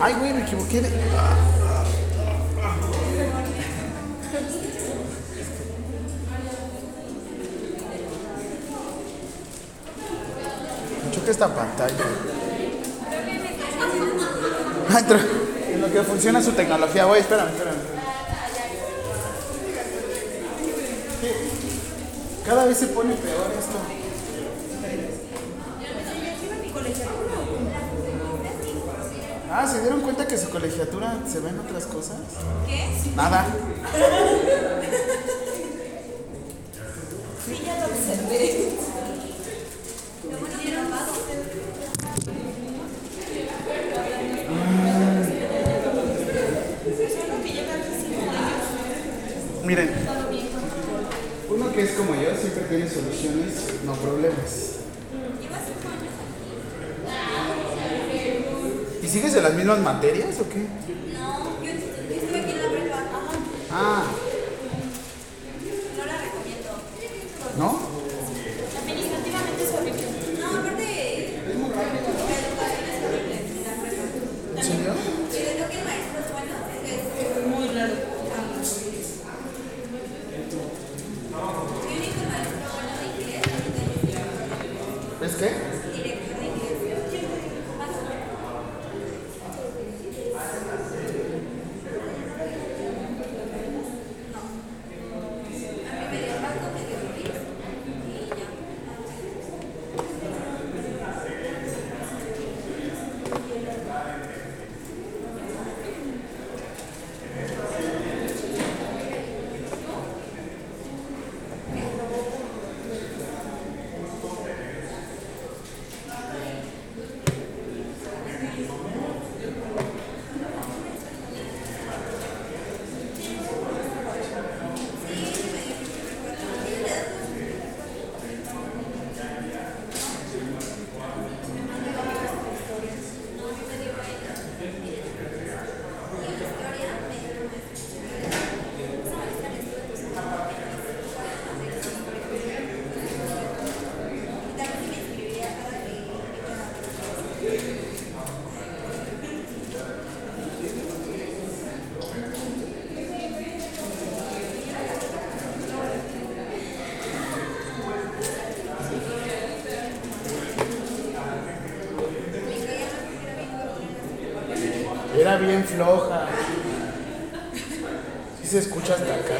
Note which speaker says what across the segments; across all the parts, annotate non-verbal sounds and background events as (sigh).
Speaker 1: Ay, güey, me equivoqué de. Me choca esta pantalla. En lo que funciona su tecnología, güey, espérame, espérame. Cada vez se pone peor esto. Ah, ¿se dieron cuenta que su colegiatura se ven otras cosas? ¿Qué? Nada.
Speaker 2: Sí, ya lo observé.
Speaker 1: Miren, uno que es como yo siempre tiene soluciones, no problemas. Sigues en las mismas materias o qué?
Speaker 2: No, yo estuve aquí en la prepa. Ajá.
Speaker 1: Ah,
Speaker 2: No la recomiendo.
Speaker 1: ¿no?
Speaker 2: Administrativamente es horrible. No, aparte. La educación es horrible en la prepa.
Speaker 1: ¿En serio?
Speaker 2: Si le toca el maestro es bueno, es muy raro. Mi único maestro bueno de inglés ahorita
Speaker 1: ¿Es qué?
Speaker 2: es director de inglés. Más o menos. A mí me dio pato, me dio gris y ya.
Speaker 1: Era bien floja. Sí se escucha hasta acá.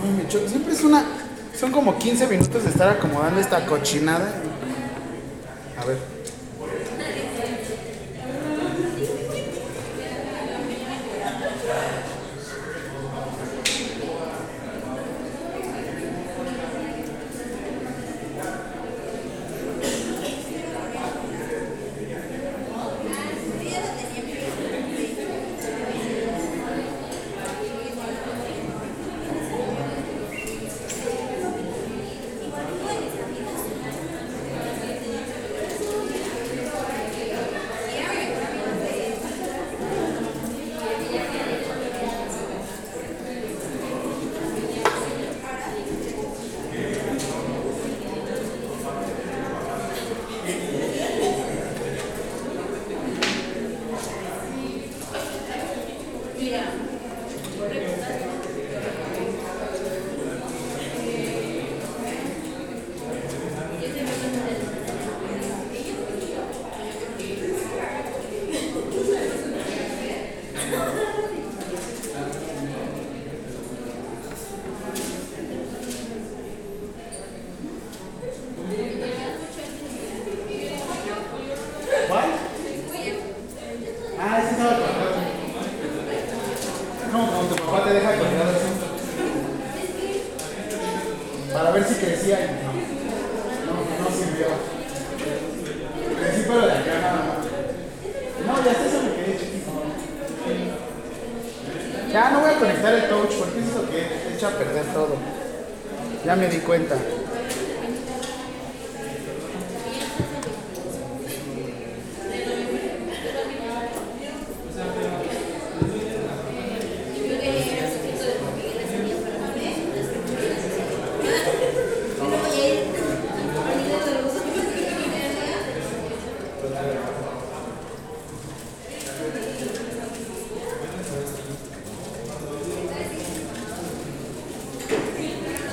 Speaker 1: Ay, me choca. Siempre es una. Son como 15 minutos de estar acomodando esta cochinada.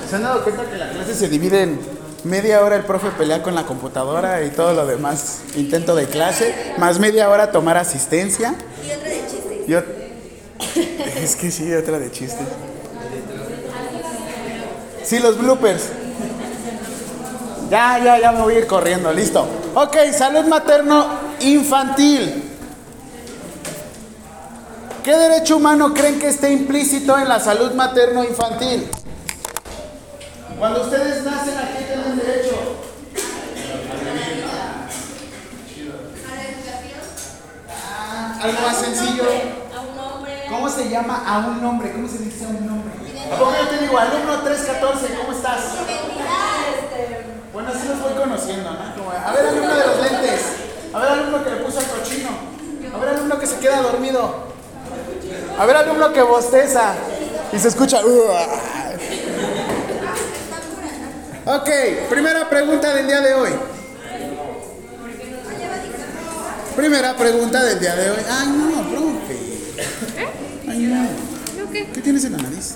Speaker 1: ¿Se han dado cuenta que la clase se divide en media hora el profe pelea con la computadora y todo lo demás intento de clase, más media hora tomar asistencia?
Speaker 2: Y otra de chistes. (laughs)
Speaker 1: Yo... Es que sí, otra de chistes. Sí, los bloopers. Ya, ya, ya me voy a ir corriendo, listo. Ok, salud materno infantil. ¿Qué derecho humano creen que esté implícito en la salud materno infantil? Cuando ustedes nacen, ¿a qué tienen derecho? Ah, algo más sencillo.
Speaker 2: A un hombre.
Speaker 1: ¿Cómo se llama a un nombre? ¿Cómo se dice a un nombre? ¿A poco yo te digo, alumno 314, ¿cómo estás? Bueno, así los voy conociendo, ¿no? Como, a ver, alumno de los lentes. A ver, alumno que le puso al cochino. A ver, alumno que se queda dormido. A ver, alumno que bosteza. Y se escucha. Ok, primera pregunta del día de hoy. Primera pregunta del día de hoy. Ay, no, profe. Ay, no. ¿Qué tienes en la nariz?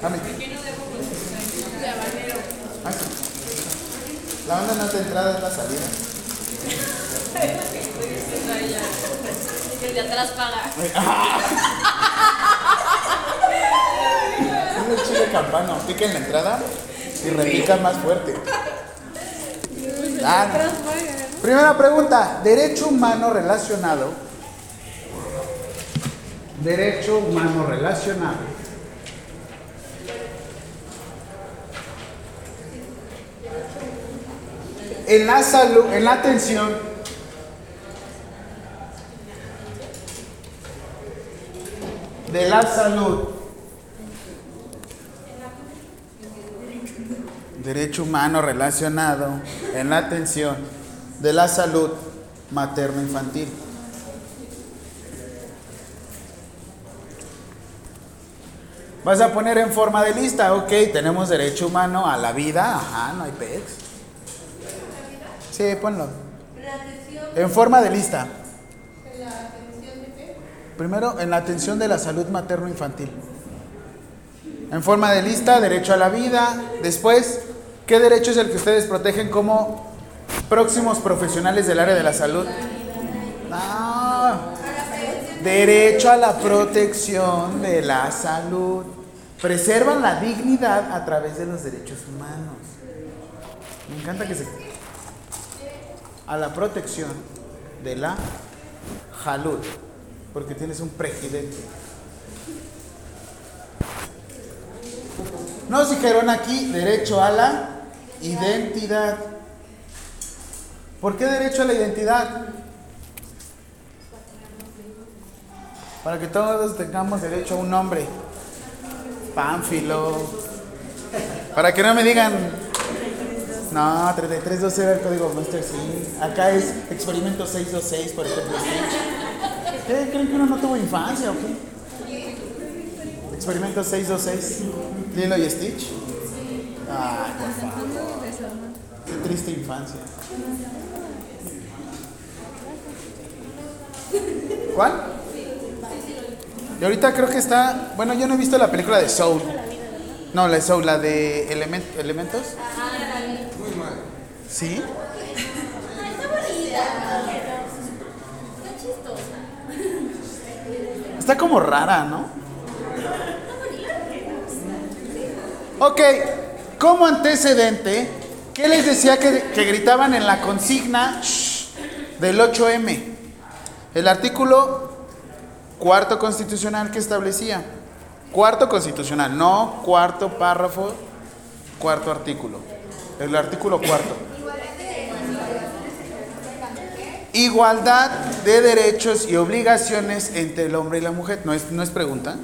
Speaker 1: Dame. Ah, sí. La onda no es la entrada, es la salida.
Speaker 2: El de atrás paga. (laughs)
Speaker 1: Chile campano. Pica en la entrada y repica más fuerte. Ah. Primera pregunta. Derecho humano relacionado. Derecho humano relacionado. En la salud, en la atención. De la salud. Derecho humano relacionado en la atención de la salud materno-infantil. Vas a poner en forma de lista, ok, tenemos derecho humano a la vida, ajá, no hay pex. Sí, ponlo. En forma de lista. Primero, en la atención de la salud materno-infantil. En forma de lista, derecho a la vida. Después, ¿qué derecho es el que ustedes protegen como próximos profesionales del área de la salud? No. Derecho a la protección de la salud. Preservan la dignidad a través de los derechos humanos. Me encanta que se... A la protección de la salud. Porque tienes un presidente. Nos dijeron aquí derecho a la identidad. ¿Por qué derecho a la identidad? Para que todos tengamos derecho a un nombre. Pánfilo. Para que no me digan. No, 3312 era el código Master, sí. Acá es experimento 626, por ejemplo. ¿Creen que uno no tuvo infancia o qué? Experimento 626. Lilo y Stitch. Qué triste infancia. ¿Cuál? Y ahorita creo que está. Bueno, yo no he visto la película de Soul. No, la de Soul, la de Element- Elementos. ¿Sí? Está como rara, ¿no? Ok, como antecedente, ¿qué les decía que, gritaban en la consigna del 8M? El artículo cuarto constitucional que establecía. Cuarto constitucional, no cuarto párrafo, cuarto artículo. El artículo cuarto. Igualdad de derechos y obligaciones entre el hombre y la mujer. No es, no es pregunta,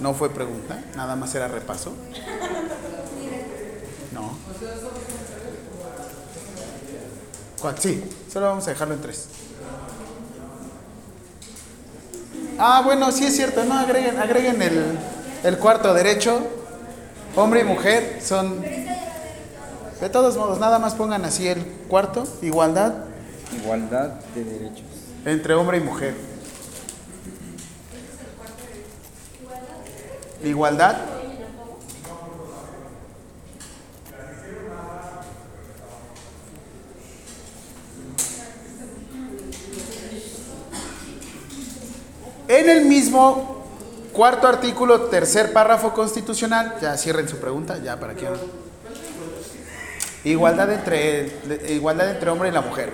Speaker 1: no fue pregunta, nada más era repaso. No. ¿Cuál? Sí, solo vamos a dejarlo en tres. Ah, bueno, sí es cierto, no, agreguen, agreguen el, el cuarto derecho. Hombre y mujer son... De todos modos, nada más pongan así el cuarto, igualdad
Speaker 3: Igualdad de derechos.
Speaker 1: entre hombre y mujer. Igualdad. En el mismo cuarto artículo, tercer párrafo constitucional, ya cierren su pregunta, ya para que... Igualdad entre, igualdad entre hombre y la mujer.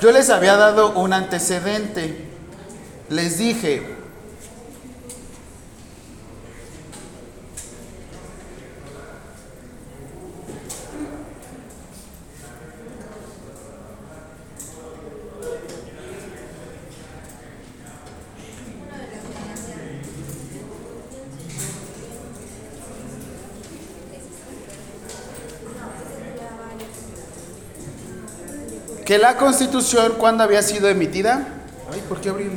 Speaker 1: Yo les había dado un antecedente. Les dije, que la constitución, cuando había sido emitida? Ay, ¿por qué abrir?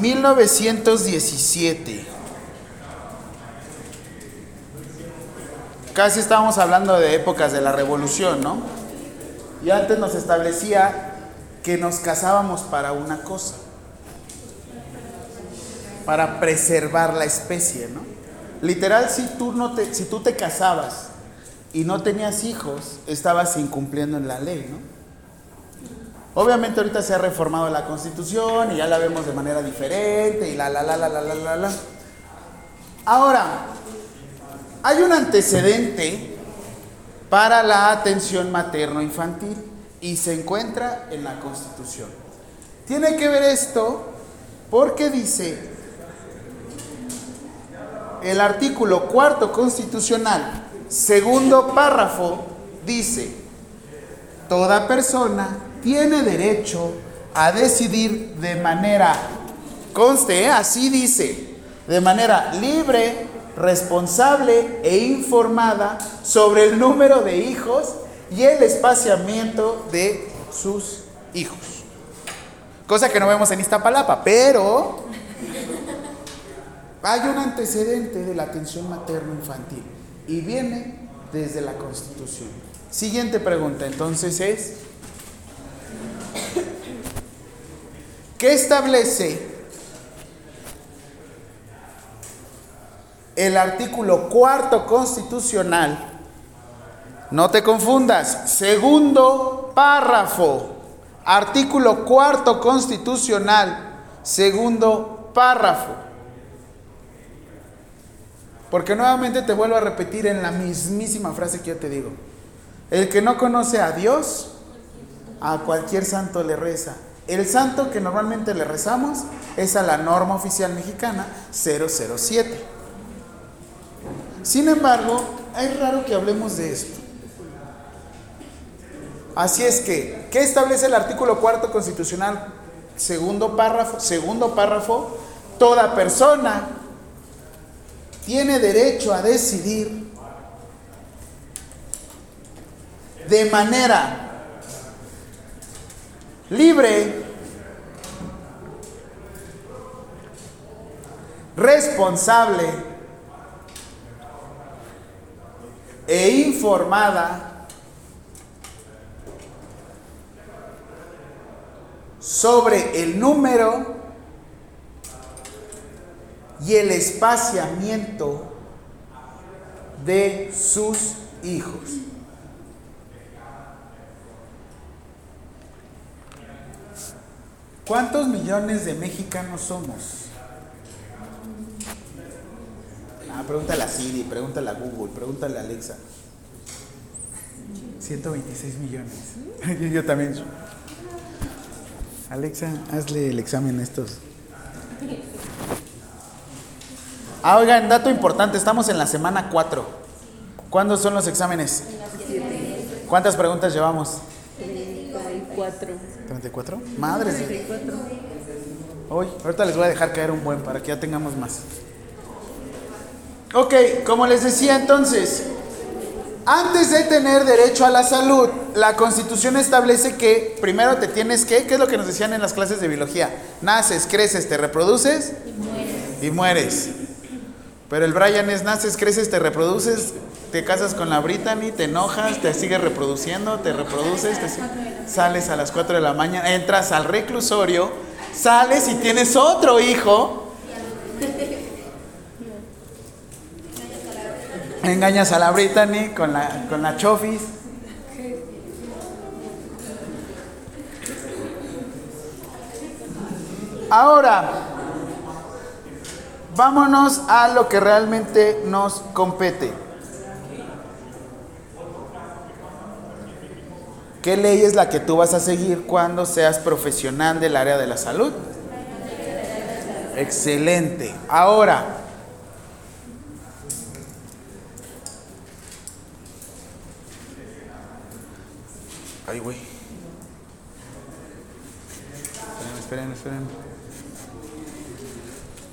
Speaker 1: 1917. Casi estábamos hablando de épocas de la revolución, ¿no? Y antes nos establecía que nos casábamos para una cosa, para preservar la especie, ¿no? Literal, si tú, no te, si tú te casabas y no tenías hijos, estabas incumpliendo en la ley, ¿no? Obviamente ahorita se ha reformado la constitución y ya la vemos de manera diferente y la, la, la, la, la, la, la, la. Ahora, hay un antecedente para la atención materno-infantil y se encuentra en la constitución. Tiene que ver esto porque dice el artículo cuarto constitucional, segundo párrafo, dice, toda persona tiene derecho a decidir de manera, conste, ¿eh? así dice, de manera libre, responsable e informada sobre el número de hijos y el espaciamiento de sus hijos. Cosa que no vemos en Iztapalapa, pero hay un antecedente de la atención materno-infantil y viene desde la Constitución. Siguiente pregunta, entonces es, ¿qué establece el artículo cuarto constitucional? No te confundas, segundo párrafo, artículo cuarto constitucional, segundo párrafo. Porque nuevamente te vuelvo a repetir en la mismísima frase que yo te digo. El que no conoce a Dios, a cualquier santo le reza. El santo que normalmente le rezamos es a la norma oficial mexicana 007. Sin embargo, es raro que hablemos de esto. Así es que, ¿qué establece el artículo cuarto constitucional? Segundo párrafo, segundo párrafo, toda persona tiene derecho a decidir de manera libre, responsable e informada sobre el número y el espaciamiento de sus hijos. ¿Cuántos millones de mexicanos somos? Ah, pregúntale a Siri, pregúntale a Google, pregúntale a Alexa. 126 millones. (laughs) yo, yo también. Alexa, hazle el examen a estos. Ah, oigan, dato importante, estamos en la semana 4. ¿Cuándo son los exámenes? ¿Cuántas preguntas llevamos?
Speaker 4: 34.
Speaker 1: ¿34? Madres.
Speaker 4: 34.
Speaker 1: Hoy, ahorita les voy a dejar caer un buen para que ya tengamos más. Ok, como les decía entonces, antes de tener derecho a la salud, la constitución establece que primero te tienes que, ¿qué es lo que nos decían en las clases de biología? Naces, creces, te reproduces y mueres. Pero el Brian es naces, creces, te reproduces, te casas con la Brittany, te enojas, te sigues reproduciendo, te reproduces, te sales a las 4 de la mañana, entras al reclusorio, sales y tienes otro hijo. Engañas a la Brittany con la, con la Chofis. Ahora, vámonos a lo que realmente nos compete. ¿Qué ley es la que tú vas a seguir cuando seas profesional del área de la salud? Excelente. Ahora, ay, güey. Esperen, esperen, esperen.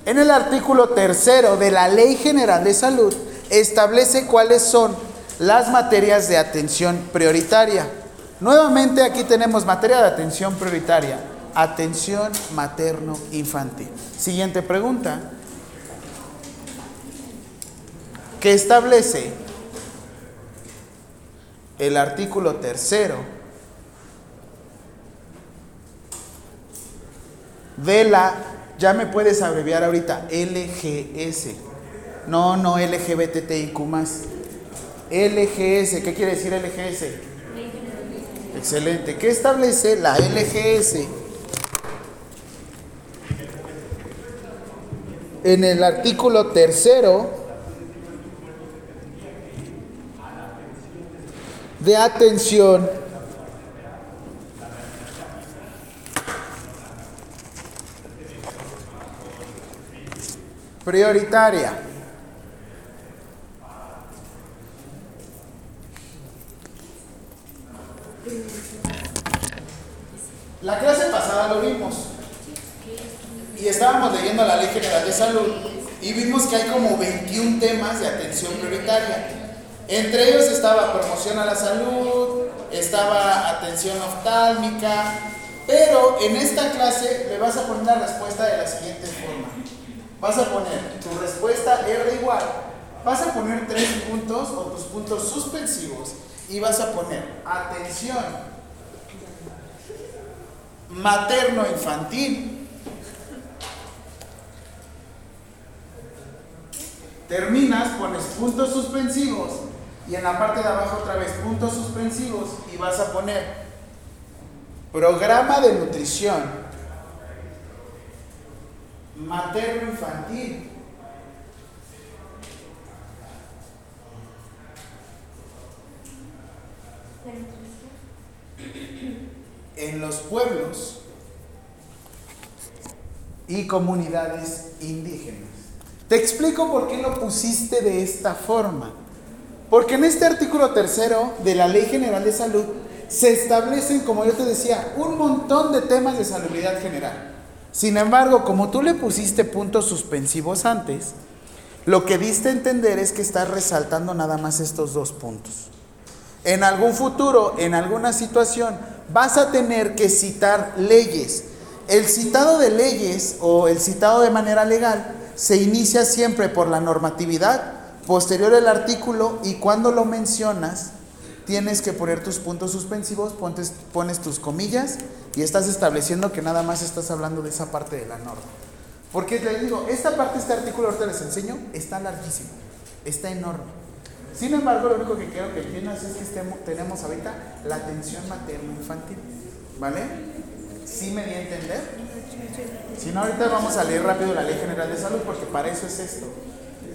Speaker 1: En el artículo tercero de la Ley General de Salud establece cuáles son las materias de atención prioritaria. Nuevamente aquí tenemos materia de atención prioritaria, atención materno-infantil. Siguiente pregunta. ¿Qué establece el artículo tercero de la, ya me puedes abreviar ahorita, LGS. No, no LGBTIQ más. LGS, ¿qué quiere decir LGS? Excelente. ¿Qué establece la LGS? En el artículo tercero de atención prioritaria. La clase pasada lo vimos. Y estábamos leyendo la Ley General de Salud y vimos que hay como 21 temas de atención prioritaria. Entre ellos estaba promoción a la salud, estaba atención oftálmica, pero en esta clase le vas a poner la respuesta de la siguiente forma. Vas a poner tu respuesta R igual, vas a poner tres puntos o tus puntos suspensivos y vas a poner atención. Materno-infantil. Terminas, pones puntos suspensivos y en la parte de abajo otra vez puntos suspensivos y vas a poner programa de nutrición materno-infantil. en los pueblos y comunidades indígenas. Te explico por qué lo pusiste de esta forma. Porque en este artículo tercero de la Ley General de Salud se establecen, como yo te decía, un montón de temas de salubridad general. Sin embargo, como tú le pusiste puntos suspensivos antes, lo que diste a entender es que estás resaltando nada más estos dos puntos. En algún futuro, en alguna situación, vas a tener que citar leyes. El citado de leyes o el citado de manera legal se inicia siempre por la normatividad, posterior el artículo y cuando lo mencionas tienes que poner tus puntos suspensivos, pones, pones tus comillas y estás estableciendo que nada más estás hablando de esa parte de la norma. Porque les digo, esta parte este artículo ahorita les enseño, está larguísimo, está enorme. Sin embargo, lo único que quiero que entiendas es que estemos, tenemos ahorita la atención materno-infantil. ¿Vale? ¿Sí me di a entender? Si no, ahorita vamos a leer rápido la Ley General de Salud porque para eso es esto.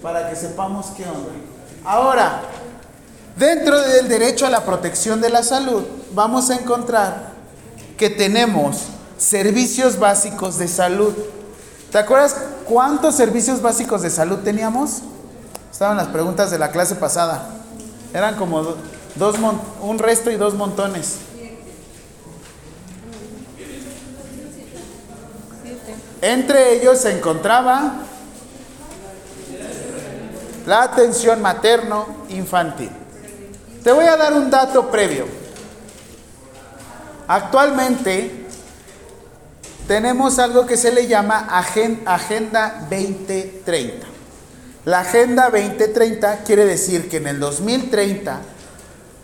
Speaker 1: Para que sepamos qué onda. Ahora, Dentro del derecho a la protección de la salud, vamos a encontrar que tenemos servicios básicos de salud. ¿Te acuerdas cuántos servicios básicos de salud teníamos? Estaban las preguntas de la clase pasada. Eran como do- dos un resto y dos montones. Entre ellos se encontraba la atención materno-infantil. Te voy a dar un dato previo. Actualmente tenemos algo que se le llama Agen- Agenda 2030. La Agenda 2030 quiere decir que en el 2030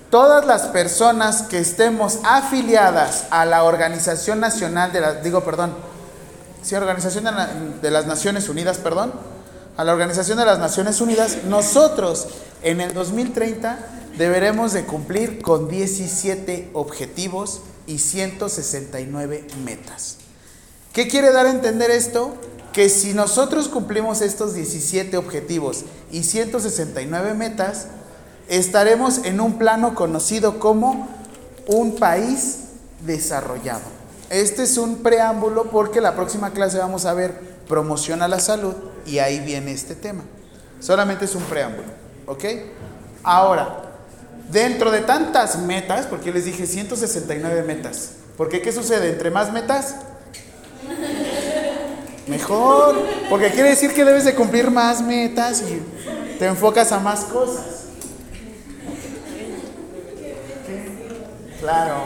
Speaker 1: todas las personas que estemos afiliadas a la Organización Nacional de la, digo, perdón, sí, Organización de, de las Naciones Unidas, perdón, a la Organización de las Naciones Unidas, nosotros en el 2030 deberemos de cumplir con 17 objetivos y 169 metas. ¿Qué quiere dar a entender esto? Que si nosotros cumplimos estos 17 objetivos y 169 metas, estaremos en un plano conocido como un país desarrollado. Este es un preámbulo porque la próxima clase vamos a ver promoción a la salud y ahí viene este tema. Solamente es un preámbulo, ¿ok? Ahora, dentro de tantas metas, porque les dije 169 metas, porque ¿qué sucede? Entre más metas, mejor, porque quiere decir que debes de cumplir más metas y te enfocas a más cosas. Claro.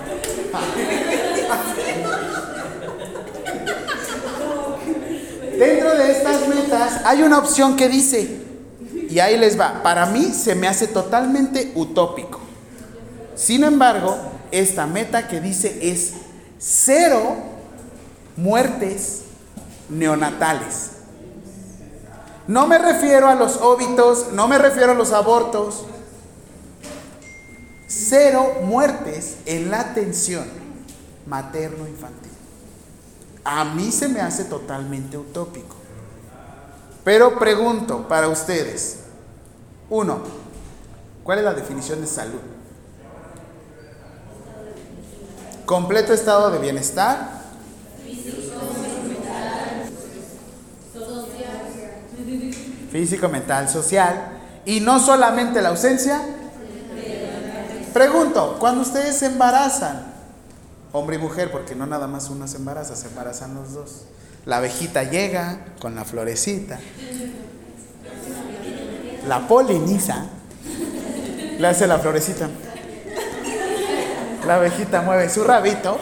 Speaker 1: Dentro de estas metas hay una opción que dice, y ahí les va, para mí se me hace totalmente utópico. Sin embargo, esta meta que dice es cero muertes neonatales. No me refiero a los óbitos, no me refiero a los abortos. Cero muertes en la atención materno-infantil. A mí se me hace totalmente utópico. Pero pregunto para ustedes. Uno, ¿cuál es la definición de salud? Completo estado de bienestar. Físico, mental, social. Y no solamente la ausencia. Pregunto, cuando ustedes se embarazan, hombre y mujer, porque no nada más uno se embaraza, se embarazan los dos. La abejita llega con la florecita, la poliniza, le hace la florecita. La abejita mueve su rabito.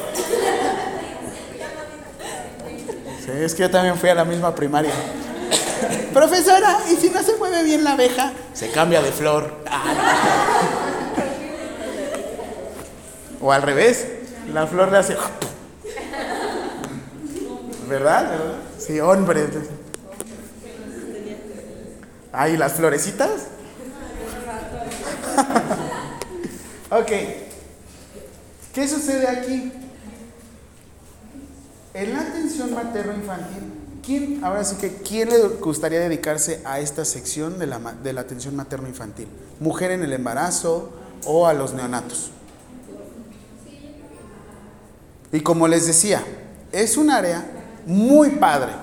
Speaker 1: Sí, es que yo también fui a la misma primaria. Profesora, ¿y si no se mueve bien la abeja? Se cambia de flor. O al revés, la flor le hace. ¿Verdad? Sí, hombre. Ay, las florecitas. (laughs) ok. ¿Qué sucede aquí? En la atención materno-infantil, ¿quién, ahora sí que, ¿quién le gustaría dedicarse a esta sección de la, de la atención materno-infantil? ¿Mujer en el embarazo o a los neonatos? Y como les decía, es un área muy padre,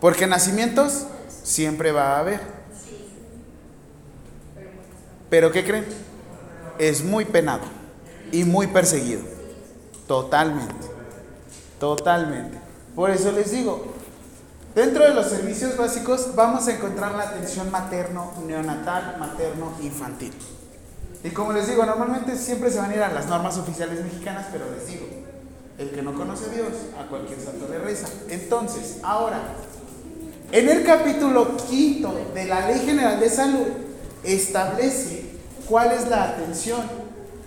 Speaker 1: porque nacimientos siempre va a haber. Pero ¿qué creen? Es muy penado y muy perseguido. Totalmente. Totalmente. Por eso les digo, dentro de los servicios básicos vamos a encontrar la atención materno, neonatal, materno, infantil. Y como les digo, normalmente siempre se van a ir a las normas oficiales mexicanas, pero les digo, el que no conoce a Dios, a cualquier santo le reza. Entonces, ahora, en el capítulo quinto de la Ley General de Salud, establece cuál es la atención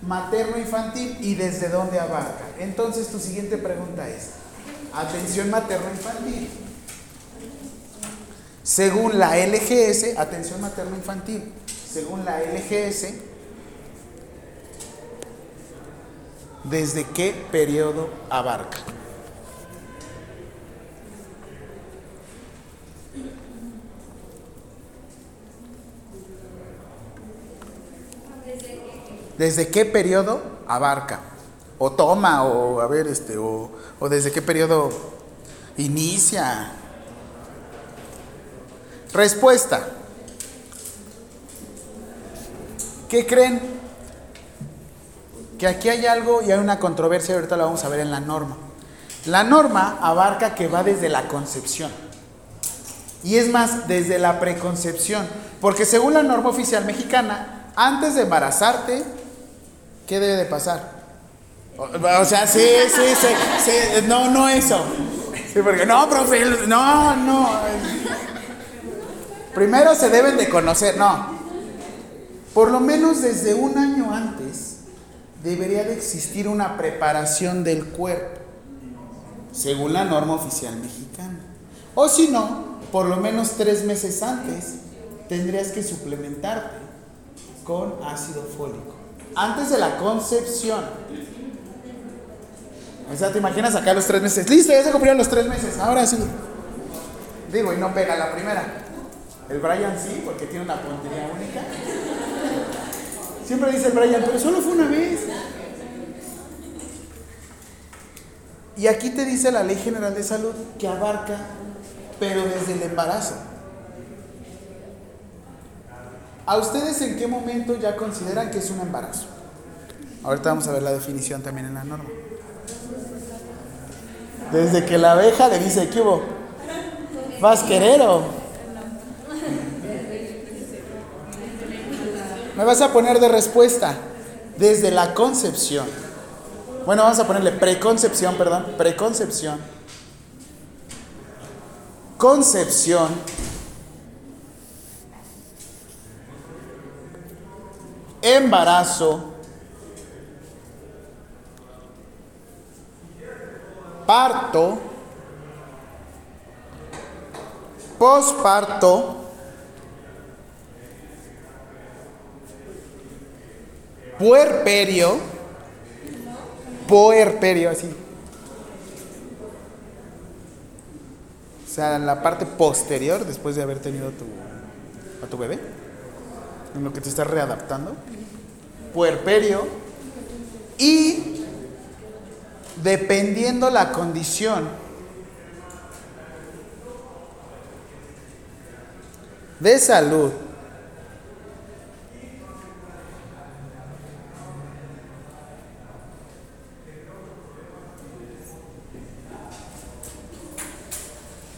Speaker 1: materno-infantil y desde dónde abarca. Entonces, tu siguiente pregunta es, atención materno-infantil. Según la LGS, atención materno-infantil, según la LGS, ¿desde qué periodo abarca? ¿Desde qué periodo abarca? O toma, o a ver, este, o, o desde qué periodo inicia. Respuesta. ¿Qué creen? Que aquí hay algo y hay una controversia, ahorita la vamos a ver en la norma. La norma abarca que va desde la concepción. Y es más, desde la preconcepción. Porque según la norma oficial mexicana, antes de embarazarte, ¿qué debe de pasar? O, sea, sí, sí, sí, sí, no, no eso. Sí, porque no, profe, no, no. Primero se deben de conocer, no. Por lo menos desde un año antes debería de existir una preparación del cuerpo, según la norma oficial mexicana. O si no, por lo menos tres meses antes tendrías que suplementarte con ácido fólico. Antes de la concepción. O sea, te imaginas acá los tres meses. Listo, ya se cumplieron los tres meses. Ahora sí. Digo, y no pega la primera. El Brian sí, porque tiene una puntería única. Siempre dice Brian, pero solo fue una vez. Y aquí te dice la Ley General de Salud que abarca, pero desde el embarazo. ¿A ustedes en qué momento ya consideran que es un embarazo? Ahorita vamos a ver la definición también en la norma. Desde que la abeja le dice, ¿qué hubo? ¿Vas querero? Me vas a poner de respuesta. Desde la concepción. Bueno, vamos a ponerle preconcepción, perdón. Preconcepción. Concepción. Embarazo. Parto. Posparto. Puerperio. Puerperio, así. O sea, en la parte posterior, después de haber tenido tu, a tu bebé, en lo que te estás readaptando. Puerperio. Y dependiendo la condición de salud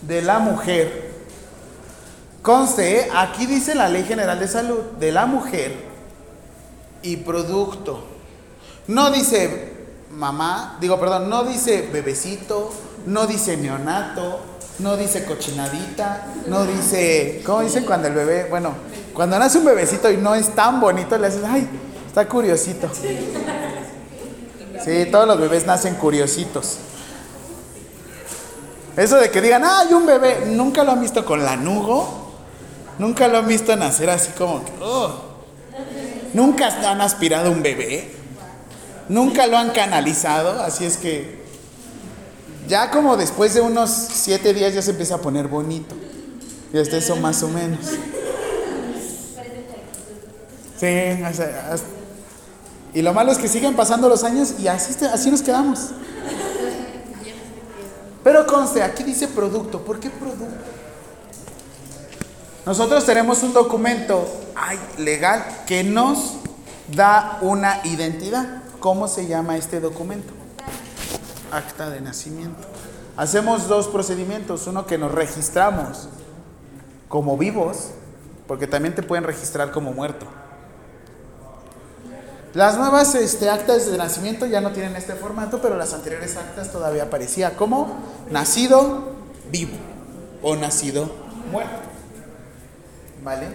Speaker 1: de la mujer, conste, ¿eh? aquí dice la Ley General de Salud, de la mujer y producto. No dice mamá, digo, perdón, no dice bebecito, no dice neonato, no dice cochinadita, no dice, ¿cómo dicen cuando el bebé, bueno, cuando nace un bebecito y no es tan bonito, le haces, ay, está curiosito. Sí, todos los bebés nacen curiositos. Eso de que digan, ah, hay un bebé, nunca lo han visto con lanugo, nunca lo han visto nacer así como que, oh. nunca han aspirado un bebé, nunca lo han canalizado, así es que ya como después de unos siete días ya se empieza a poner bonito, y hasta eso más o menos. Sí, hasta- y lo malo es que siguen pasando los años y así, así nos quedamos. Pero conste, aquí dice producto. ¿Por qué producto? Nosotros tenemos un documento ay, legal que nos da una identidad. ¿Cómo se llama este documento? Acta de nacimiento. Hacemos dos procedimientos. Uno que nos registramos como vivos, porque también te pueden registrar como muerto. Las nuevas este, actas de nacimiento ya no tienen este formato, pero las anteriores actas todavía aparecía como nacido vivo o nacido muerto. ¿Vale?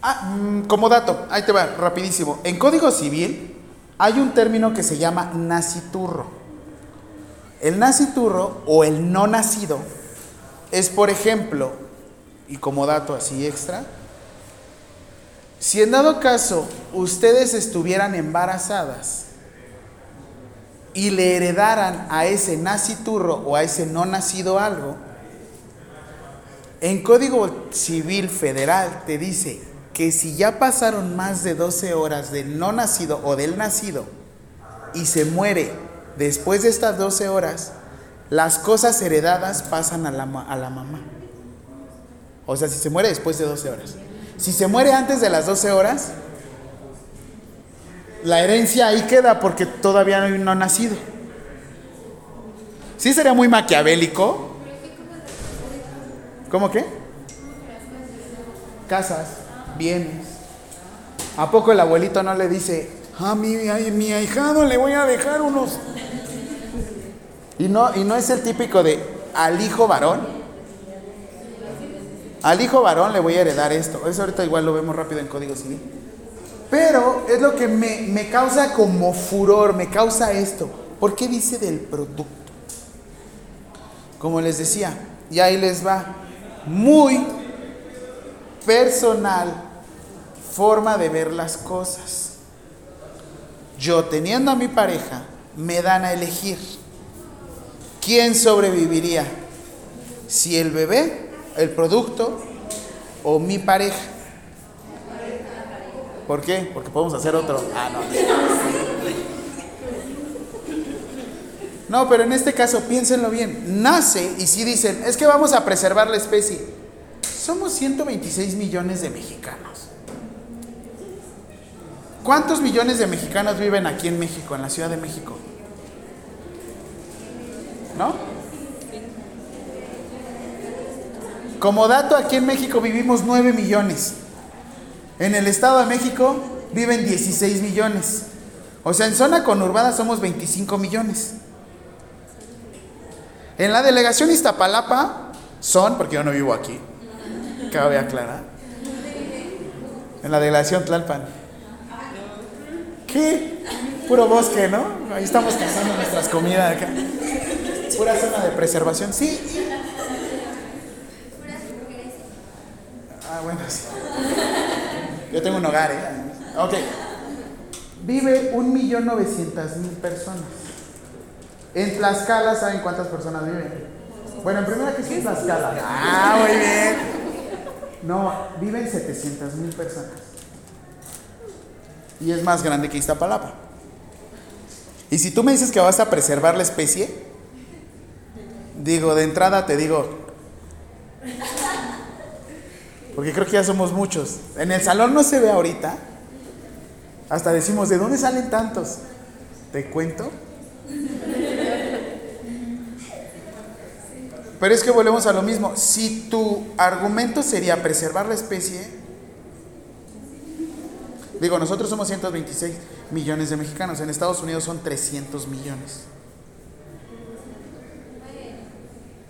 Speaker 1: Ah, mm, como dato, ahí te va, rapidísimo. En Código Civil hay un término que se llama naciturro. El naciturro o el no nacido es, por ejemplo, y como dato así extra, si en dado caso ustedes estuvieran embarazadas y le heredaran a ese naciturro o a ese no nacido algo, en Código Civil Federal te dice que si ya pasaron más de 12 horas del no nacido o del nacido y se muere después de estas 12 horas, las cosas heredadas pasan a la, a la mamá. O sea, si se muere después de 12 horas. Si se muere antes de las 12 horas, la herencia ahí queda porque todavía no ha nacido. Sí sería muy maquiavélico. ¿Cómo qué? Casas, bienes. ¿A poco el abuelito no le dice, a mi, a mi ahijado le voy a dejar unos... Y no, y no es el típico de al hijo varón. Al hijo varón le voy a heredar esto. Eso ahorita igual lo vemos rápido en Código Civil. Pero es lo que me, me causa como furor, me causa esto. ¿Por qué dice del producto? Como les decía, y ahí les va. Muy personal forma de ver las cosas. Yo teniendo a mi pareja, me dan a elegir quién sobreviviría. Si el bebé, el producto o mi pareja. ¿Por qué? Porque podemos hacer otro. Ah, no. No, pero en este caso piénsenlo bien. Nace y si dicen, es que vamos a preservar la especie. Somos 126 millones de mexicanos. ¿Cuántos millones de mexicanos viven aquí en México, en la Ciudad de México? ¿No? Como dato, aquí en México vivimos 9 millones. En el Estado de México viven 16 millones. O sea, en zona conurbada somos 25 millones. En la delegación Iztapalapa son, porque yo no vivo aquí, cabe aclarar. En la delegación Tlalpan. ¿Qué? Puro bosque, ¿no? Ahí estamos cazando nuestras comidas acá. Pura zona de preservación, sí. Ah, bueno, sí. Yo tengo un hogar, ¿eh? Ok. Vive un millón novecientas mil personas. En Tlaxcala, ¿saben cuántas personas viven? Bueno, en primera que es Tlaxcala. Ah, muy bien. No, viven 700 mil personas. Y es más grande que Iztapalapa. Y si tú me dices que vas a preservar la especie, digo, de entrada te digo, porque creo que ya somos muchos. En el salón no se ve ahorita. Hasta decimos, ¿de dónde salen tantos? ¿Te cuento? Pero es que volvemos a lo mismo. Si tu argumento sería preservar la especie, digo, nosotros somos 126 millones de mexicanos, en Estados Unidos son 300 millones.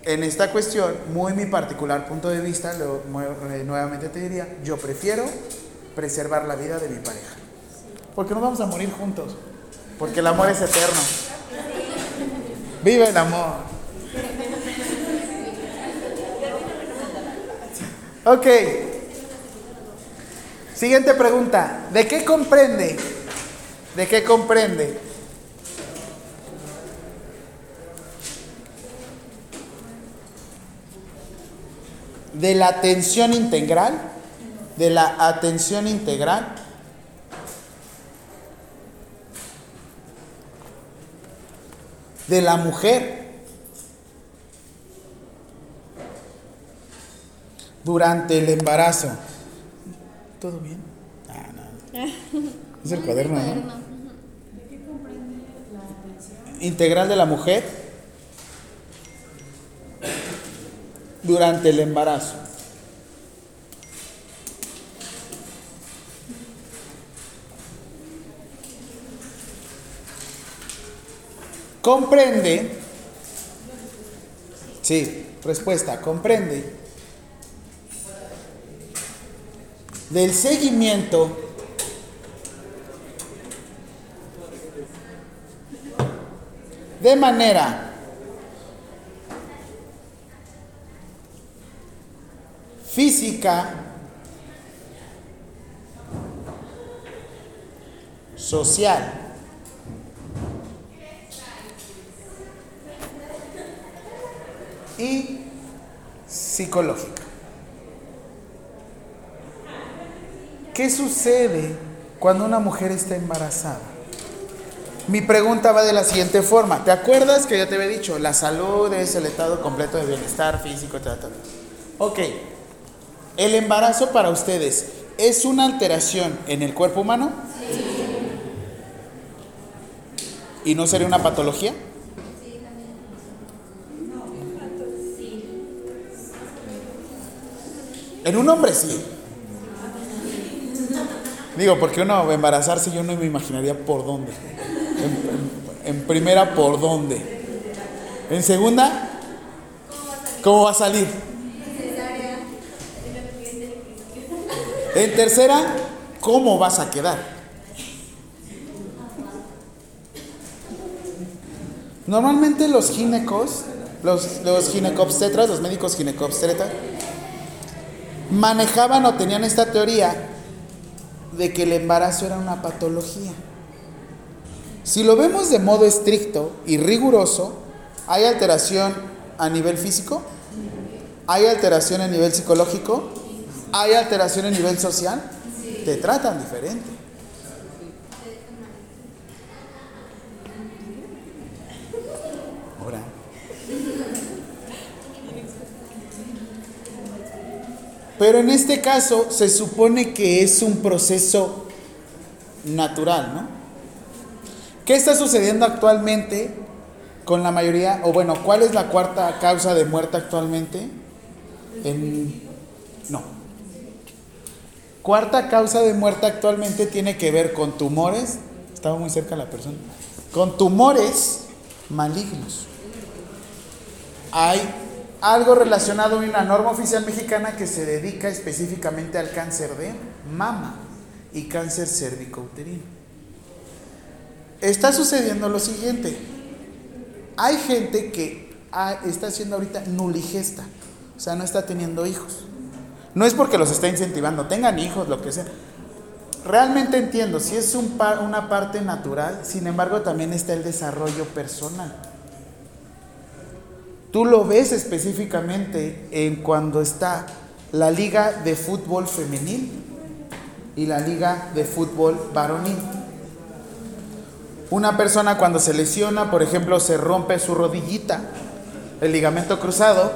Speaker 1: En esta cuestión, muy mi particular punto de vista, lo, eh, nuevamente te diría, yo prefiero preservar la vida de mi pareja. Porque no vamos a morir juntos. Porque el amor es eterno. Vive el amor. Ok. Siguiente pregunta. ¿De qué comprende? ¿De qué comprende? De la atención integral. De la atención integral. De la mujer. durante el embarazo. ¿Todo bien? Ah, no. Es el cuaderno, ¿no? Integral de la mujer durante el embarazo. Comprende. Sí, respuesta, comprende del seguimiento de manera física, social, y psicológica. ¿qué sucede cuando una mujer está embarazada? Mi pregunta va de la siguiente forma. ¿Te acuerdas que yo te había dicho? La salud es el estado completo de bienestar físico, tal. Ok. ¿El embarazo para ustedes es una alteración en el cuerpo humano? ¿Y no sería una patología? En un hombre sí. Digo, porque uno embarazarse yo no me imaginaría por dónde. En, en- en primera, por dónde. En segunda, ¿cómo va a salir? En tercera, ¿cómo vas a quedar? Normalmente los ginecos, los, los ginecobstetras, los médicos ginecobstetras, manejaban o tenían esta teoría de que el embarazo era una patología. Si lo vemos de modo estricto y riguroso, hay alteración a nivel físico, hay alteración a nivel psicológico, hay alteración a nivel social, te tratan diferente. Ahora. Pero en este caso se supone que es un proceso natural, ¿no? ¿Qué está sucediendo actualmente con la mayoría, o bueno, cuál es la cuarta causa de muerte actualmente? En, no. Cuarta causa de muerte actualmente tiene que ver con tumores, estaba muy cerca la persona, con tumores malignos. Hay algo relacionado a una norma oficial mexicana que se dedica específicamente al cáncer de mama y cáncer cérvico-uterino. Está sucediendo lo siguiente. Hay gente que ah, está haciendo ahorita nuligesta, o sea, no está teniendo hijos. No es porque los está incentivando, tengan hijos, lo que sea. Realmente entiendo, si es una parte natural, sin embargo también está el desarrollo personal. Tú lo ves específicamente en cuando está la liga de fútbol femenil y la liga de fútbol varonil. Una persona cuando se lesiona, por ejemplo, se rompe su rodillita, el ligamento cruzado,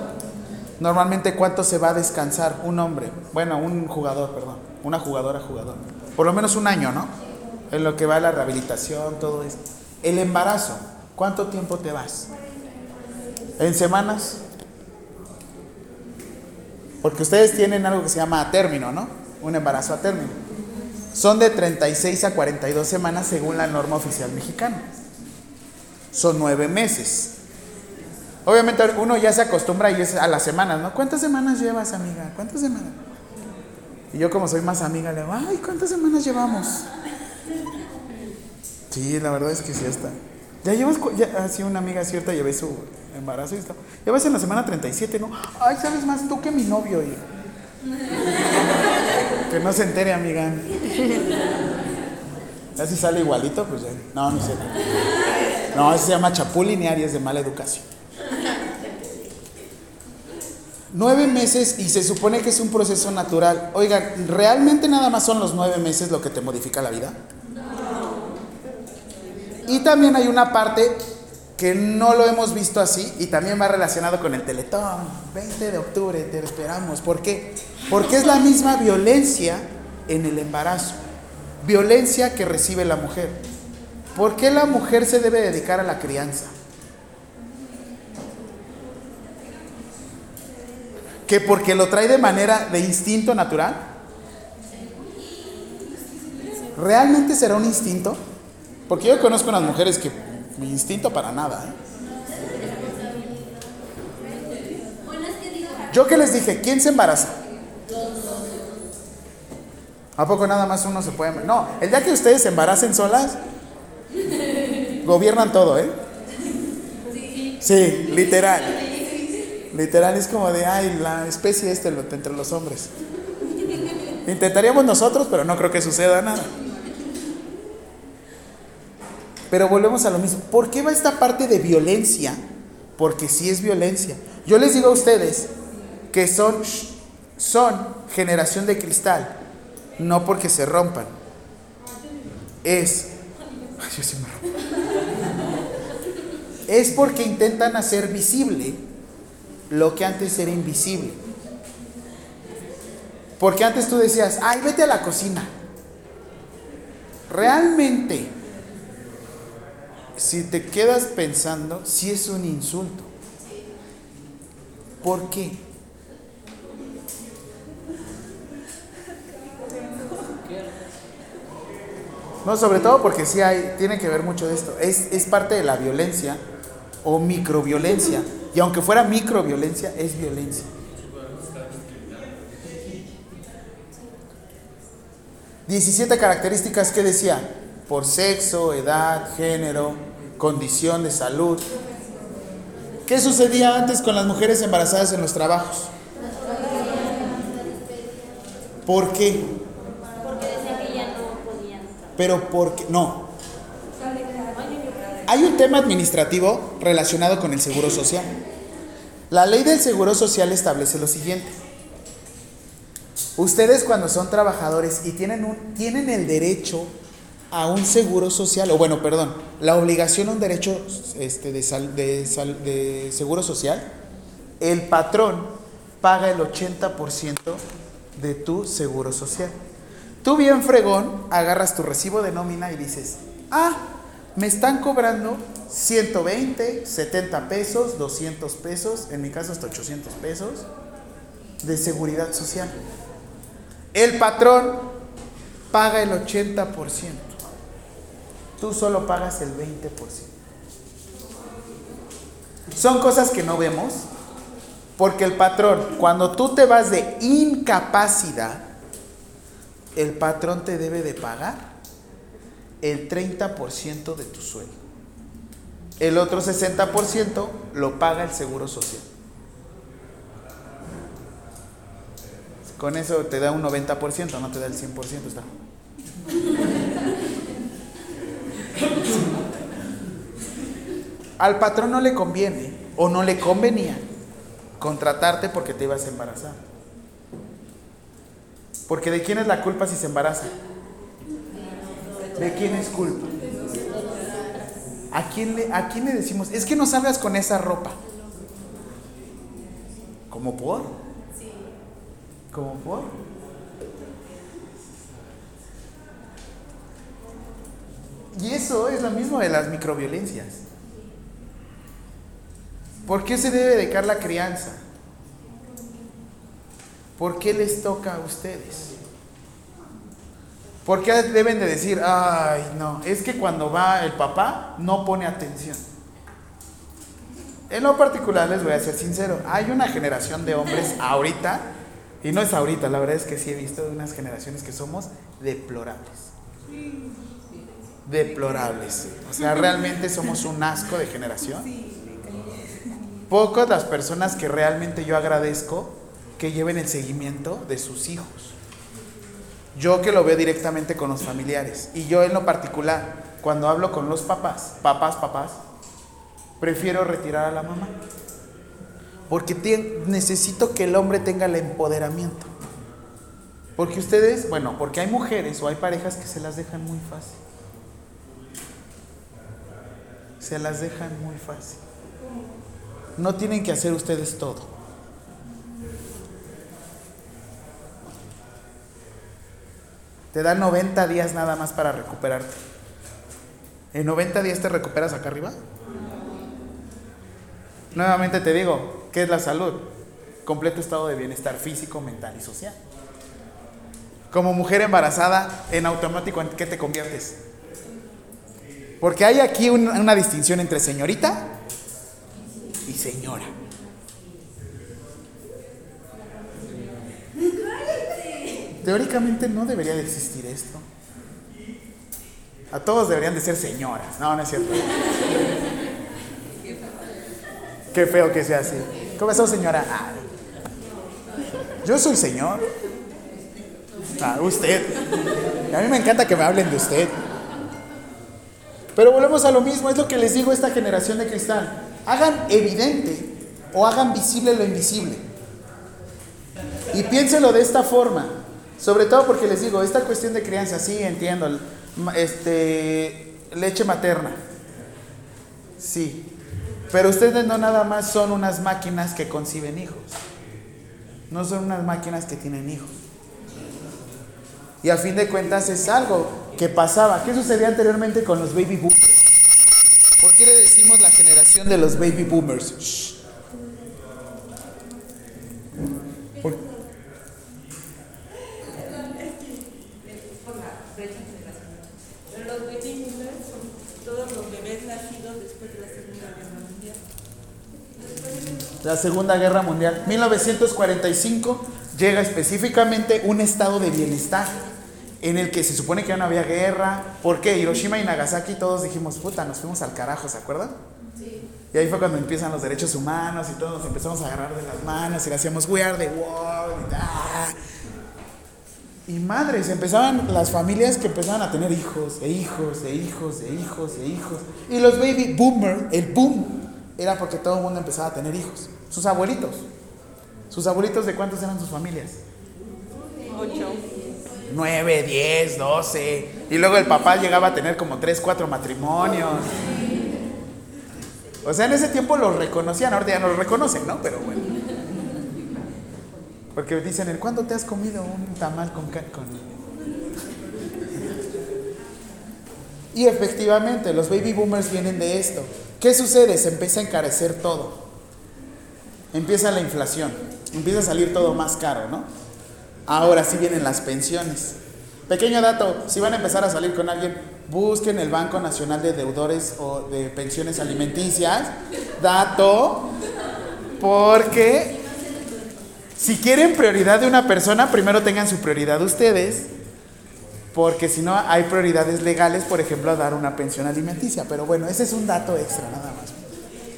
Speaker 1: normalmente cuánto se va a descansar un hombre, bueno, un jugador, perdón, una jugadora, jugador, por lo menos un año, ¿no? En lo que va la rehabilitación, todo esto. El embarazo, ¿cuánto tiempo te vas? ¿En semanas? Porque ustedes tienen algo que se llama a término, ¿no? Un embarazo a término. Son de 36 a 42 semanas según la norma oficial mexicana. Son nueve meses. Obviamente uno ya se acostumbra y es a las semanas, ¿no? ¿Cuántas semanas llevas, amiga? ¿Cuántas semanas? Y yo como soy más amiga le digo, ay, ¿cuántas semanas llevamos? Sí, la verdad es que sí está. Ya llevas, ya, así una amiga cierta llevé su embarazo y está. Ya vas en la semana 37, ¿no? Ay, sabes más tú que mi novio. Y... (laughs) Que no se entere, amiga. Ya si sale igualito, pues ya. No, no sé. No, ese se llama chapulinear y es de mala educación. Nueve meses y se supone que es un proceso natural. Oiga, ¿realmente nada más son los nueve meses lo que te modifica la vida? Y también hay una parte que no lo hemos visto así y también va relacionado con el Teletón. 20 de octubre, te esperamos. ¿Por qué? Porque es la misma violencia en el embarazo. Violencia que recibe la mujer. ¿Por qué la mujer se debe dedicar a la crianza? ¿Que porque lo trae de manera de instinto natural? ¿Realmente será un instinto? Porque yo conozco unas mujeres que mi instinto para nada. ¿eh? Yo que les dije, ¿quién se embaraza? ¿A poco nada más uno se puede? No, el día que ustedes se embaracen solas, gobiernan todo, ¿eh? Sí, literal. Literal es como de, ay, la especie lo- entre los hombres. Intentaríamos nosotros, pero no creo que suceda nada. Pero volvemos a lo mismo. ¿Por qué va esta parte de violencia? Porque sí es violencia. Yo les digo a ustedes que son, son generación de cristal. no porque se rompan. Es. Ay, yo sí me rompo. Es porque intentan hacer visible lo que antes era invisible. Porque antes tú decías, ay, vete a la cocina. Realmente, si te quedas pensando, sí es un insulto. ¿Por qué? No, sobre todo porque sí hay, tiene que ver mucho de esto. Es, es parte de la violencia o microviolencia. Y aunque fuera microviolencia, es violencia. Diecisiete características que decía, por sexo, edad, género, condición de salud. ¿Qué sucedía antes con las mujeres embarazadas en los trabajos? ¿Por qué?
Speaker 2: Porque decía que ya no podían.
Speaker 1: Pero porque no. Hay un tema administrativo relacionado con el seguro social. La ley del seguro social establece lo siguiente. Ustedes cuando son trabajadores y tienen, tienen el derecho a un seguro social, o bueno, perdón, la obligación a un derecho este, de, sal- de sal- de seguro social, el patrón paga el 80% de tu seguro social. Tú bien fregón, agarras tu recibo de nómina y dices, ah, me están cobrando 120, 70 pesos, 200 pesos, en mi caso hasta 800 pesos, de seguridad social. El patrón paga el 80%. Tú solo pagas el 20%. Son cosas que no vemos porque el patrón, cuando tú te vas de incapacidad, el patrón te debe de pagar el 30% de tu sueldo. El otro 60% lo paga el seguro social. Con eso te da un 90%, no te da el 100%. Está. Al patrón no le conviene o no le convenía contratarte porque te ibas a embarazar. Porque ¿de quién es la culpa si se embaraza? ¿De quién es culpa? ¿A quién le, a quién le decimos? Es que no salgas con esa ropa. ¿Cómo por? ¿Cómo por? Y eso es lo mismo de las microviolencias. ¿Por qué se debe dedicar la crianza? ¿Por qué les toca a ustedes? ¿Por qué deben de decir, ay, no, es que cuando va el papá no pone atención? En lo particular les voy a ser sincero, hay una generación de hombres ahorita, y no es ahorita, la verdad es que sí he visto unas generaciones que somos deplorables. Deplorables. O sea, realmente somos un asco de generación. Pocas las personas que realmente yo agradezco que lleven el seguimiento de sus hijos. Yo que lo veo directamente con los familiares. Y yo en lo particular, cuando hablo con los papás, papás, papás, prefiero retirar a la mamá. Porque necesito que el hombre tenga el empoderamiento. Porque ustedes, bueno, porque hay mujeres o hay parejas que se las dejan muy fácil. Se las dejan muy fácil. No tienen que hacer ustedes todo. Te dan 90 días nada más para recuperarte. ¿En 90 días te recuperas acá arriba? Nuevamente te digo, ¿qué es la salud? Completo estado de bienestar físico, mental y social. Como mujer embarazada, en automático, ¿en qué te conviertes? Porque hay aquí un- una distinción entre señorita y señora. Teóricamente no debería de existir esto. A todos deberían de ser señoras. No, no es cierto. Qué feo que sea así. ¿Cómo estás, señora? Ah, yo soy señor. Ah, usted. A mí me encanta que me hablen de usted. Pero volvemos a lo mismo, es lo que les digo a esta generación de cristal. Hagan evidente o hagan visible lo invisible. Y piénselo de esta forma. Sobre todo porque les digo, esta cuestión de crianza, sí, entiendo. Este, leche materna. Sí. Pero ustedes no nada más son unas máquinas que conciben hijos. No son unas máquinas que tienen hijos. Y a fin de cuentas es algo que pasaba. ¿Qué sucedía anteriormente con los baby boomers? ¿Por qué le decimos la generación de los baby boomers? Shh. ¿Por-
Speaker 5: por la brecha generacional. Pero los baby boomers son todos los bebés nacidos después de la Segunda Guerra Mundial.
Speaker 1: La Segunda Guerra Mundial. 1945 llega específicamente un estado de bienestar en el que se supone que ya no había guerra. ¿Por qué? Hiroshima y Nagasaki todos dijimos, puta, nos fuimos al carajo, ¿se acuerdan? Y ahí fue cuando empiezan los derechos humanos y todos nos empezamos a agarrar de las manos y le hacíamos We are the world. Y, ah. Y madres, empezaban las familias que empezaban a tener hijos, e hijos, e hijos, e hijos, e hijos. Y los baby boomer, el boom, era porque todo el mundo empezaba a tener hijos. Sus abuelitos. ¿Sus abuelitos de cuántos eran sus familias?
Speaker 5: Ocho.
Speaker 1: 9, 10, 12. Y luego el papá llegaba a tener como 3, 4 matrimonios. O sea, en ese tiempo los reconocían, ahorita ya no los reconocen, ¿no? Pero bueno. Porque dicen, ¿en cuándo te has comido un tamal con... con... Y efectivamente, los baby boomers vienen de esto. ¿Qué sucede? Se empieza a encarecer todo. Empieza la inflación. Empieza a salir todo más caro, ¿no? Ahora sí vienen las pensiones. Pequeño dato, si van a empezar a salir con alguien, busquen el Banco Nacional de Deudores o de Pensiones Alimenticias. Dato, porque si quieren prioridad de una persona, primero tengan su prioridad ustedes, porque si no hay prioridades legales, por ejemplo, dar una pensión alimenticia. Pero bueno, ese es un dato extra nada más.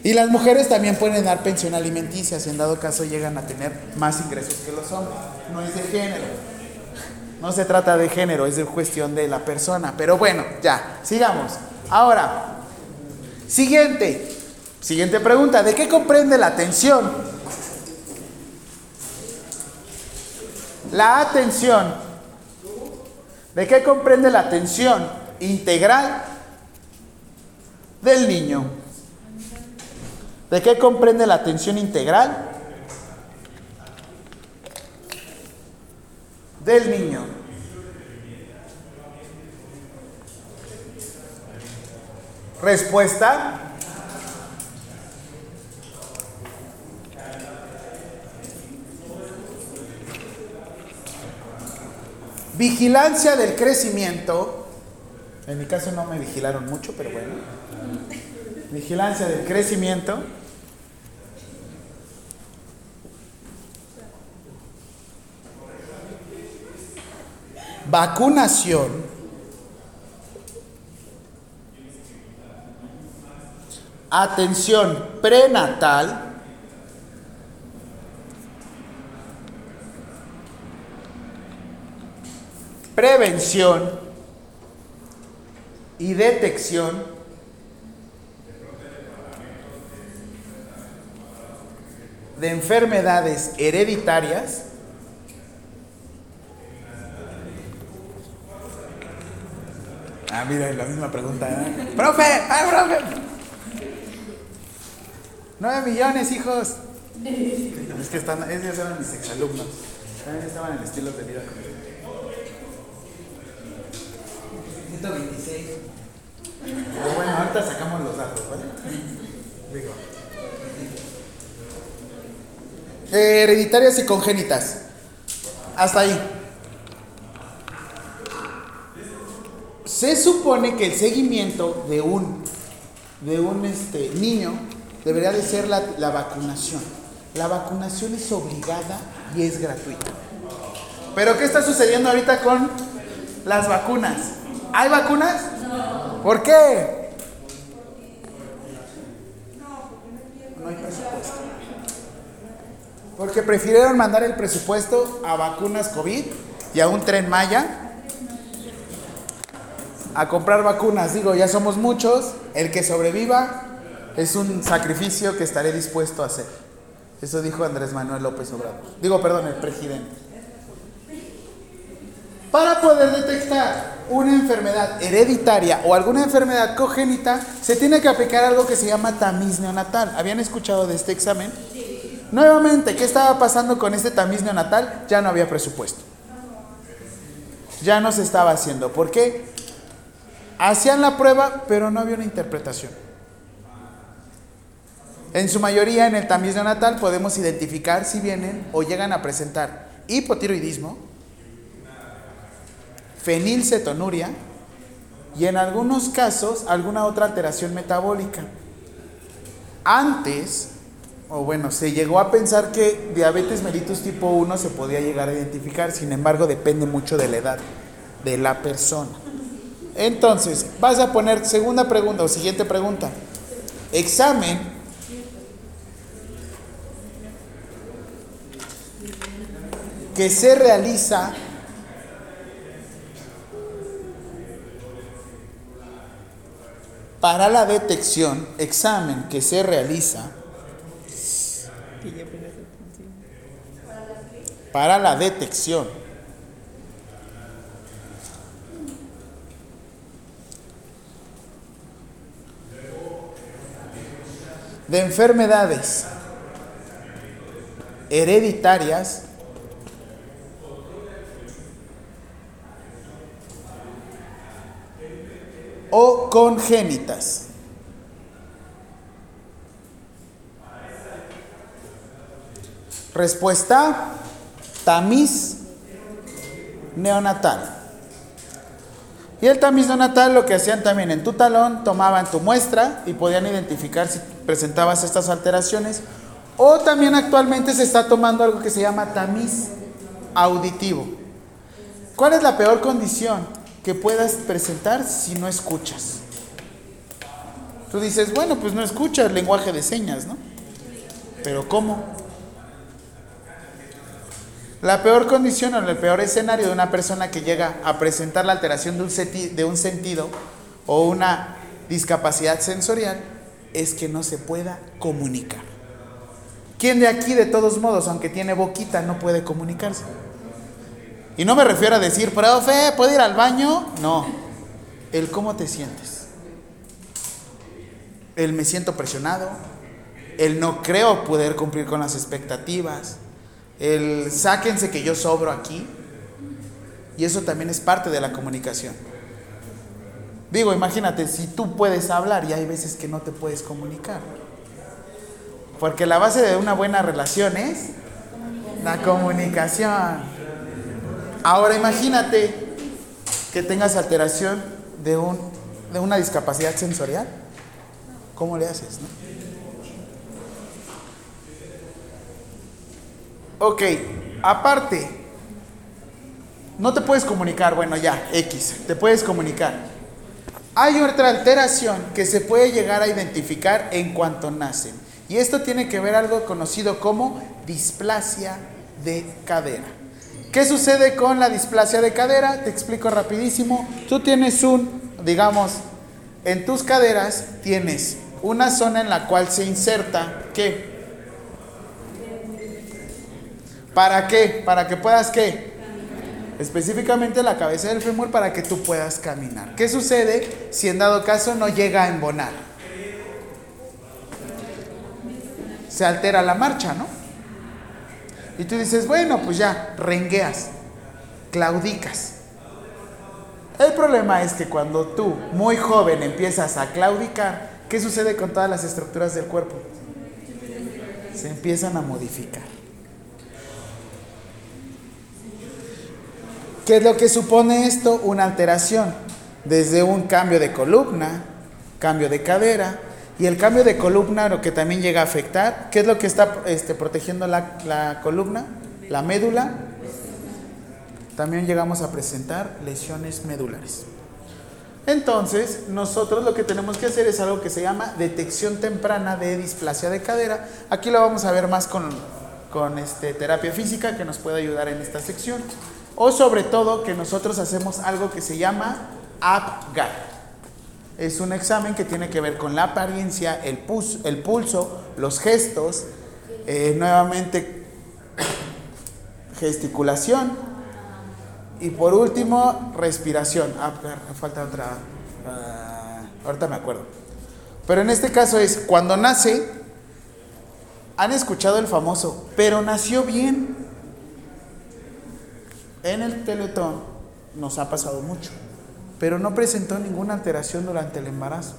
Speaker 1: Y las mujeres también pueden dar pensión alimenticia si en dado caso llegan a tener más ingresos que los hombres. No es de género. No se trata de género, es de cuestión de la persona. Pero bueno, ya, sigamos. Ahora, siguiente. Siguiente pregunta. ¿De qué comprende la atención? La atención. ¿De qué comprende la atención integral del niño? ¿De qué comprende la atención integral del niño? Respuesta. Vigilancia del crecimiento. En mi caso no me vigilaron mucho, pero bueno. Vigilancia del crecimiento. Vacunación. Atención prenatal. Prevención y detección de enfermedades hereditarias Ah, mira, la misma pregunta. ¿eh? ¡Profe! ¡Ah, profe! ¡Nueve millones, hijos! Es que están, esos eran mis exalumnos. También estaban en estilos de vida conmigo. 126. Pero bueno, ahorita sacamos los datos, ¿vale? Digo. Hereditarias y congénitas. Hasta ahí. Se supone que el seguimiento de un, de un este, niño debería de ser la, la vacunación. La vacunación es obligada y es gratuita. Pero ¿qué está sucediendo ahorita con las vacunas? ¿Hay vacunas? ¿Por qué? No. Porque prefirieron mandar el presupuesto a vacunas COVID y a un tren Maya a comprar vacunas. Digo, ya somos muchos, el que sobreviva es un sacrificio que estaré dispuesto a hacer. Eso dijo Andrés Manuel López Obrador. Digo, perdón, el presidente. Para poder detectar una enfermedad hereditaria o alguna enfermedad congénita, se tiene que aplicar algo que se llama tamiz neonatal. ¿Habían escuchado de este examen? Nuevamente, ¿qué estaba pasando con este tamiz neonatal? Ya no había presupuesto. Ya no se estaba haciendo. ¿Por qué? Hacían la prueba, pero no había una interpretación. En su mayoría, en el tamiz neonatal podemos identificar si vienen o llegan a presentar hipotiroidismo, fenilcetonuria y en algunos casos alguna otra alteración metabólica. Antes, o bueno, se llegó a pensar que diabetes mellitus tipo 1 se podía llegar a identificar, sin embargo depende mucho de la edad de la persona. Entonces, vas a poner segunda pregunta o siguiente pregunta. Examen que se realiza para la detección, examen que se realiza para la detección de enfermedades hereditarias o congénitas. Respuesta, tamiz neonatal. Y el tamiz neonatal lo que hacían también en tu talón, tomaban tu muestra y podían identificar si presentabas estas alteraciones. O también actualmente se está tomando algo que se llama tamiz auditivo. ¿Cuál es la peor condición que puedas presentar si no escuchas? Tú dices, bueno, pues no escuchas lenguaje de señas, ¿no? Pero ¿cómo? La peor condición o el peor escenario de una persona que llega a presentar la alteración de un, de un sentido o una discapacidad sensorial es que no se pueda comunicar. ¿Quién de aquí, de todos modos, aunque tiene boquita, no puede comunicarse? Y no me refiero a decir, profe, ¿puedo ir al baño? No. El cómo te sientes. El me siento presionado. El no creo poder cumplir con las expectativas. El sáquense que yo sobro aquí. Y eso también es parte de la comunicación. Digo, imagínate, si tú puedes hablar y hay veces que no te puedes comunicar. Porque la base de una buena relación es la comunicación. Ahora imagínate que tengas alteración de, un, de una discapacidad sensorial. ¿Cómo le haces? no? Ok, aparte, no te puedes comunicar, bueno ya, X, te puedes comunicar. Hay otra alteración que se puede llegar a identificar en cuanto nacen. Y esto tiene que ver algo conocido como displasia de cadera. ¿Qué sucede con la displasia de cadera? Te explico rapidísimo. Tú tienes un, digamos, en tus caderas tienes una zona en la cual se inserta, ¿qué? ¿Para qué? Para que puedas qué? Específicamente la cabeza del fémur para que tú puedas caminar. ¿Qué sucede si en dado caso no llega a embonar? Se altera la marcha, ¿no? Y tú dices, bueno, pues ya, rengueas, claudicas. El problema es que cuando tú, muy joven, empiezas a claudicar, ¿qué sucede con todas las estructuras del cuerpo? Se empiezan a modificar. ¿Qué es lo que supone esto? Una alteración, desde un cambio de columna, cambio de cadera, y el cambio de columna lo que también llega a afectar, ¿qué es lo que está este, protegiendo la, columna? La médula. También llegamos a presentar lesiones medulares. Entonces, nosotros lo que tenemos que hacer es algo que se llama detección temprana de displasia de cadera. Aquí lo vamos a ver más con, con este, terapia física que nos puede ayudar en esta sección. O sobre todo que nosotros hacemos algo que se llama APGAR. Es un examen que tiene que ver con la apariencia, el, pus, el pulso, los gestos, eh, nuevamente gesticulación Y por último, respiración. Ah, falta otra. ah, ahorita me acuerdo. Pero en este caso es cuando nace, han escuchado el famoso, pero nació bien. En el teletón nos ha pasado mucho, pero no presentó ninguna alteración durante el embarazo.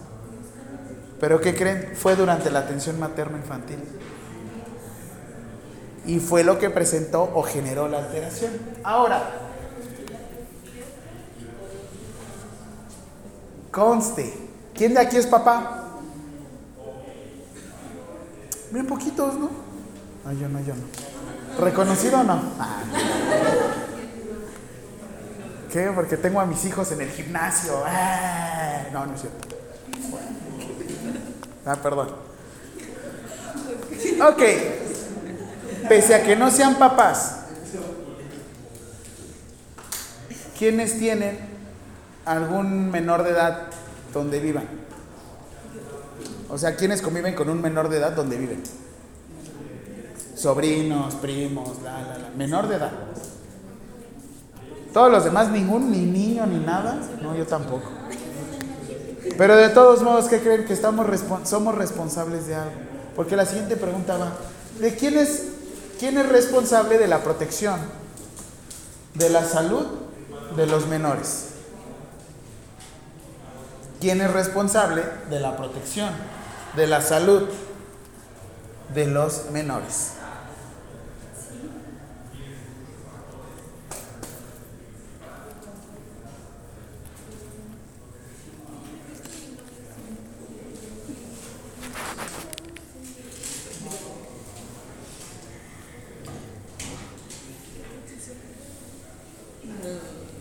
Speaker 1: Pero ¿qué creen? Fue durante la atención materno-infantil. Y fue lo que presentó o generó la alteración. Ahora, conste, ¿quién de aquí es papá? Bien poquitos, ¿no? No, yo no, yo no. ¿Reconocido o no? Ah. ¿Qué? Porque tengo a mis hijos en el gimnasio. Ah. No, no es cierto. Ah, perdón. Ok. Pese a que no sean papás, ¿quiénes tienen algún menor de edad donde vivan? O sea, ¿quiénes conviven con un menor de edad donde viven? Sobrinos, primos, la, la, la. Menor de edad. Todos los demás, ningún, ni niño, ni nada. No, yo tampoco. Pero de todos modos, ¿qué creen? Que estamos respon- somos responsables de algo. Porque la siguiente pregunta va, ¿de quién es, quién es responsable de la protección? De la salud de los menores. ¿Quién es responsable de la protección? De la salud de los menores.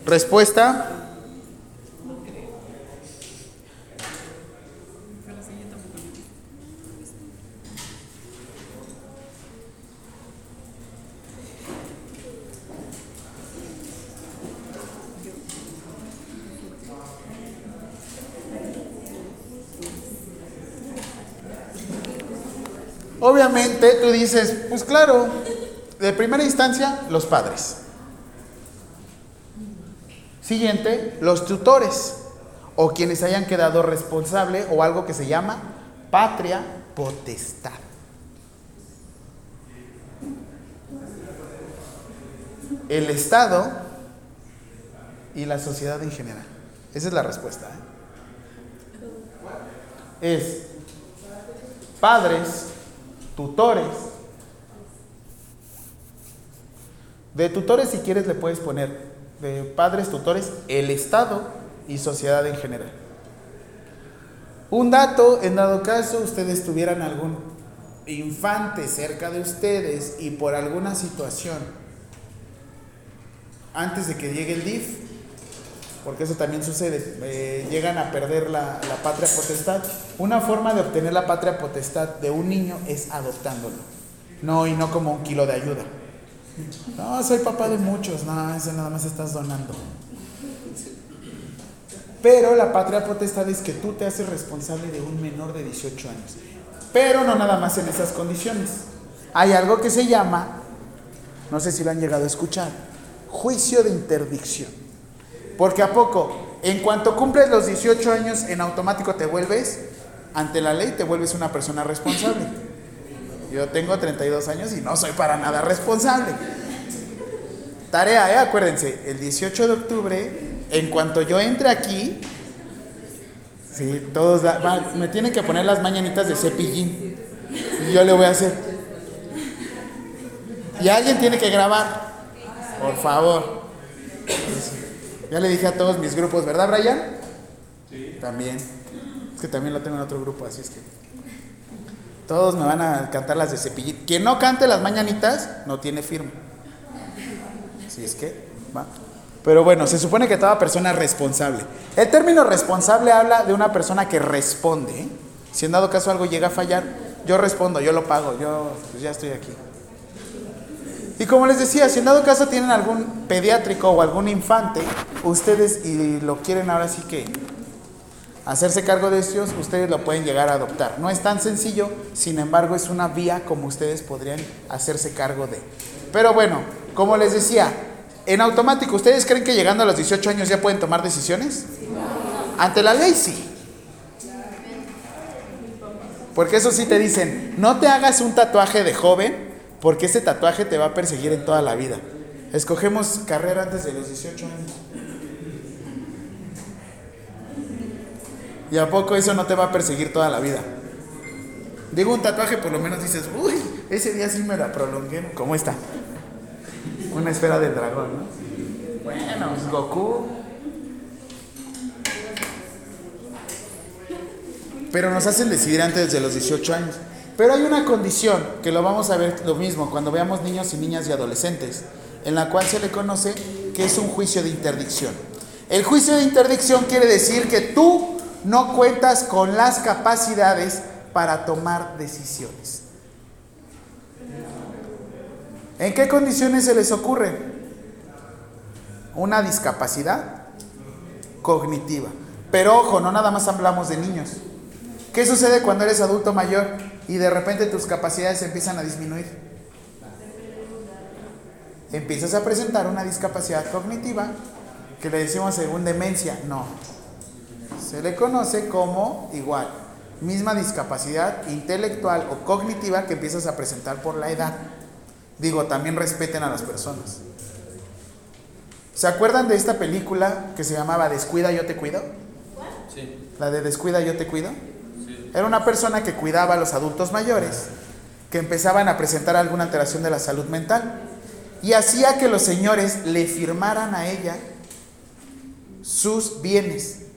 Speaker 1: Respuesta. Obviamente tú dices, pues claro, de primera instancia, los padres. Siguiente, los tutores o quienes hayan quedado responsable o algo que se llama patria potestad. El Estado y la sociedad en general. Esa es la respuesta. ¿eh? Es padres, tutores. De tutores si quieres le puedes poner de padres, tutores, el Estado y sociedad en general. Un dato, en dado caso ustedes tuvieran algún infante cerca de ustedes y por alguna situación, antes de que llegue el DIF, porque eso también sucede, eh, llegan a perder la, la patria potestad. Una forma de obtener la patria potestad de un niño es adoptándolo, no y no como un kilo de ayuda. No, soy papá de muchos. No, eso nada más estás donando. Pero la patria potestad es que tú te haces responsable de un menor de 18 años. Pero no nada más en esas condiciones. Hay algo que se llama, no sé si lo han llegado a escuchar, juicio de interdicción. Porque a poco, en cuanto cumples los 18 años, en automático te vuelves, ante la ley, te vuelves una persona responsable. Yo tengo 32 años y no soy para nada responsable. Tarea, ¿eh? acuérdense, el 18 de octubre, en cuanto yo entre aquí, sí, todos da- va, me tienen que poner las mañanitas de cepillín. Y yo le voy a hacer. Y alguien tiene que grabar. Por favor. Ya le dije a todos mis grupos, ¿verdad, Brian? Sí. También. Es que también lo tengo en otro grupo, así es que. Todos me van a cantar las de cepillín. Quien no cante las mañanitas no tiene firma. Si es que va. Pero bueno, se supone que toda persona es responsable. El término responsable habla de una persona que responde. ¿eh? Si en dado caso algo llega a fallar, yo respondo, yo lo pago, yo pues ya estoy aquí. Y como les decía, si en dado caso tienen algún pediátrico o algún infante, ustedes y lo quieren ahora sí que hacerse cargo de ellos, ustedes lo pueden llegar a adoptar. No es tan sencillo, sin embargo es una vía como ustedes podrían hacerse cargo de. Pero bueno, como les decía, En automático, ¿ustedes creen que llegando a los 18 años ya pueden tomar decisiones? Ante la ley sí. Porque eso sí te dicen, no te hagas un tatuaje de joven, porque ese tatuaje te va a perseguir en toda la vida. Escogemos carrera antes de los 18 años. ¿Y a poco eso no te va a perseguir toda la vida? Digo, un tatuaje por lo menos dices, uy, ese día sí me la prolongué. ¿Cómo está? Una esfera del dragón, ¿no? Bueno, es Goku. Pero nos hacen decidir antes de los 18 años. Pero hay una condición, que lo vamos a ver lo mismo cuando veamos niños y niñas y adolescentes, en la cual se le conoce que es un juicio de interdicción. El juicio de interdicción quiere decir que tú no cuentas con las capacidades para tomar decisiones. ¿En qué condiciones se les ocurre? Una discapacidad cognitiva. Pero ojo, no nada más hablamos de niños. ¿Qué sucede cuando eres adulto mayor y de repente tus capacidades empiezan a disminuir? Empiezas a presentar una discapacidad cognitiva que le decimos según demencia. No. Se le conoce como igual, misma discapacidad intelectual o cognitiva que empiezas a presentar por la edad. Digo, también respeten a las personas. ¿Se acuerdan de esta película que se llamaba Descuida, yo te cuido?
Speaker 6: Sí.
Speaker 1: La de Descuida, yo te cuido. Era una persona que cuidaba a los adultos mayores, que empezaban a presentar alguna alteración de la salud mental y hacía que los señores le firmaran a ella sus bienes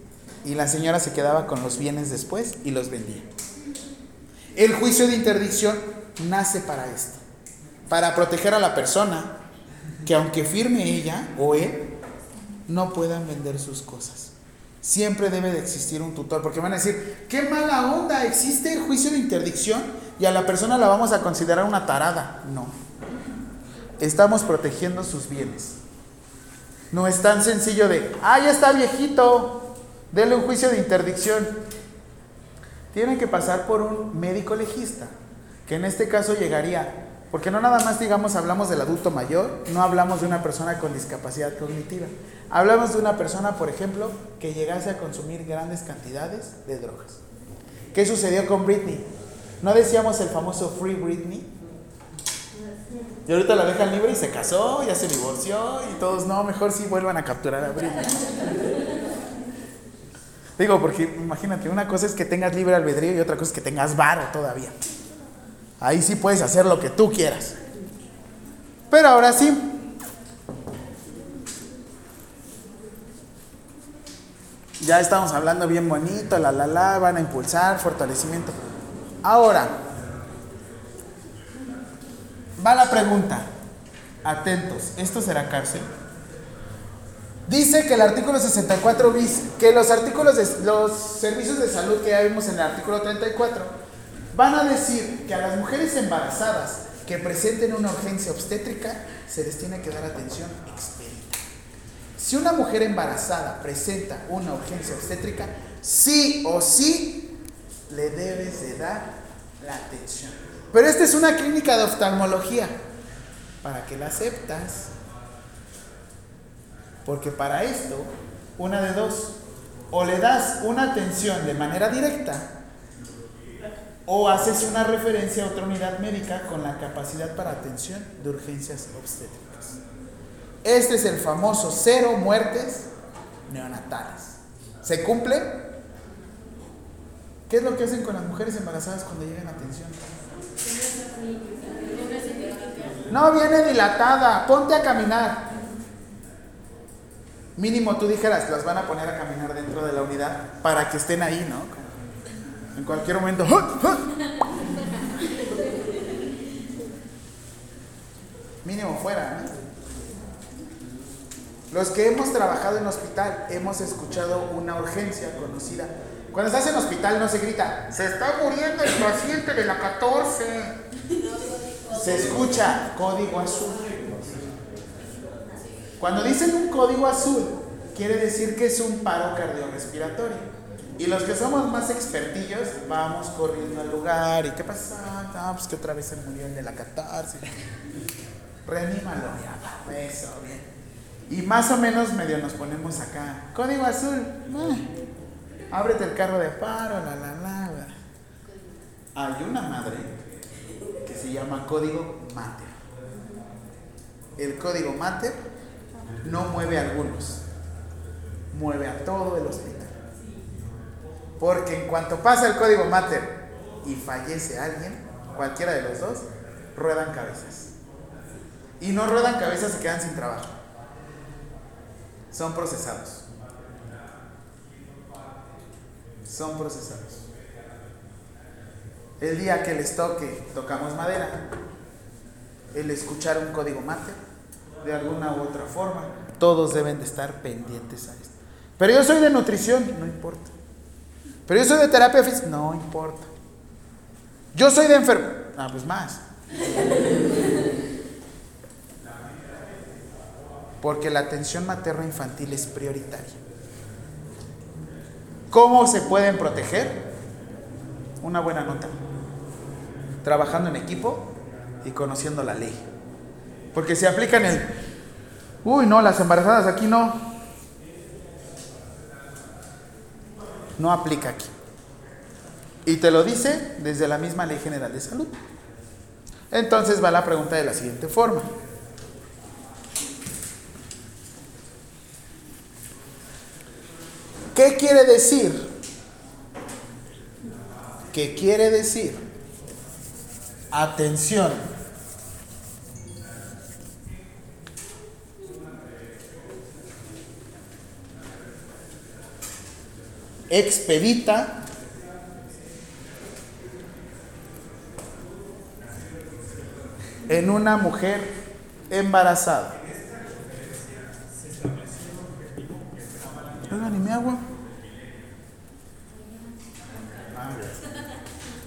Speaker 1: y la señora se quedaba con los bienes después y los vendía. El juicio de interdicción nace para esto, para proteger a la persona que aunque firme ella o él, no puedan vender sus cosas. Siempre debe de existir un tutor, porque van a decir, qué mala onda, existe el juicio de interdicción y a la persona la vamos a considerar una tarada. No, estamos protegiendo sus bienes. No es tan sencillo de, ah, ya está viejito, denle un juicio de interdicción. Tienen que pasar por un médico legista, que en este caso llegaría, porque no nada más digamos hablamos del adulto mayor, no hablamos de una persona con discapacidad cognitiva. Hablamos de una persona, por ejemplo, que llegase a consumir grandes cantidades de drogas. ¿Qué sucedió con Britney? ¿No decíamos el famoso Free Britney? Y ahorita la dejan libre y se casó, ya se divorció y todos, no, mejor sí vuelvan a capturar a Britney. Digo, porque imagínate, una cosa es que tengas libre albedrío y otra cosa es que tengas varo todavía. Ahí sí puedes hacer lo que tú quieras. Pero ahora sí. Ya estamos hablando bien bonito, la la la, van a impulsar, fortalecimiento. Ahora, va la pregunta. Atentos, ¿esto será cárcel? Dice que el artículo 64 bis, que los artículos de los servicios de salud que ya vimos en el artículo 34 van a decir que a las mujeres embarazadas que presenten una urgencia obstétrica se les tiene que dar atención expedita. Si una mujer embarazada presenta una urgencia obstétrica, sí o sí le debes de dar la atención. Pero esta es una clínica de oftalmología. ¿Para qué la aceptas? Porque para esto, una de dos, o le das una atención de manera directa, o haces una referencia a otra unidad médica con la capacidad para atención de urgencias obstétricas. Este es el famoso cero muertes neonatales. ¿Se cumple? ¿Qué es lo que hacen con las mujeres embarazadas cuando llegan a atención? No viene dilatada, ponte a caminar. Mínimo tú dijeras, las van a poner a caminar dentro de la unidad para que estén ahí, ¿no? En cualquier momento. Mínimo fuera, ¿no? Los que hemos trabajado en hospital hemos escuchado una urgencia conocida. Cuando estás en hospital no se grita, se está muriendo el paciente de la 14. Se escucha código azul. Cuando dicen un código azul, quiere decir que es un paro cardiorrespiratorio. Y los que somos más expertillos, vamos corriendo al lugar. ¿Y qué pasa? No, pues que otra vez se murió el de la 14. Reanímalo, eso, bien. Y más o menos medio nos ponemos acá. Código azul. ah, ábrete el carro de paro, la la. la. Hay una madre que se llama código mater. El código mater no mueve a algunos, mueve a todo el hospital. Porque en cuanto pasa el código mater y fallece alguien, cualquiera de los dos, ruedan cabezas. Y no ruedan cabezas, se quedan sin trabajo. Son procesados. Son procesados. El día que les toque, tocamos madera, el escuchar un código mater, de alguna u otra forma, todos deben de estar pendientes a esto. Pero yo soy de nutrición, no importa. Pero yo soy de terapia física, no importa. Yo soy de enfermo, ah, pues más. Porque la atención materno-infantil es prioritaria. ¿Cómo se pueden proteger? Una buena nota. Trabajando en equipo y conociendo la ley. Porque se aplican el, uy, no, las embarazadas aquí no. No aplica aquí. Y te lo dice desde la misma Ley General de Salud. Entonces va la pregunta de la siguiente forma. ¿Qué quiere decir? ¿Qué quiere decir? Atención. Expedita. En una mujer embarazada. Oigan, ¿y mi agua?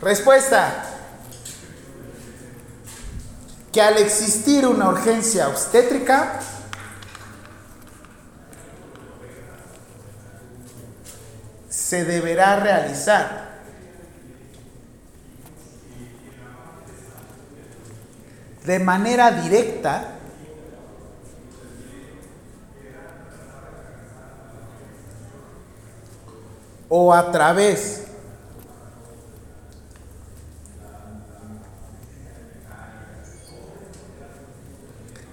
Speaker 1: Respuesta. Que al existir una urgencia obstétrica, se deberá realizar. De manera directa o a través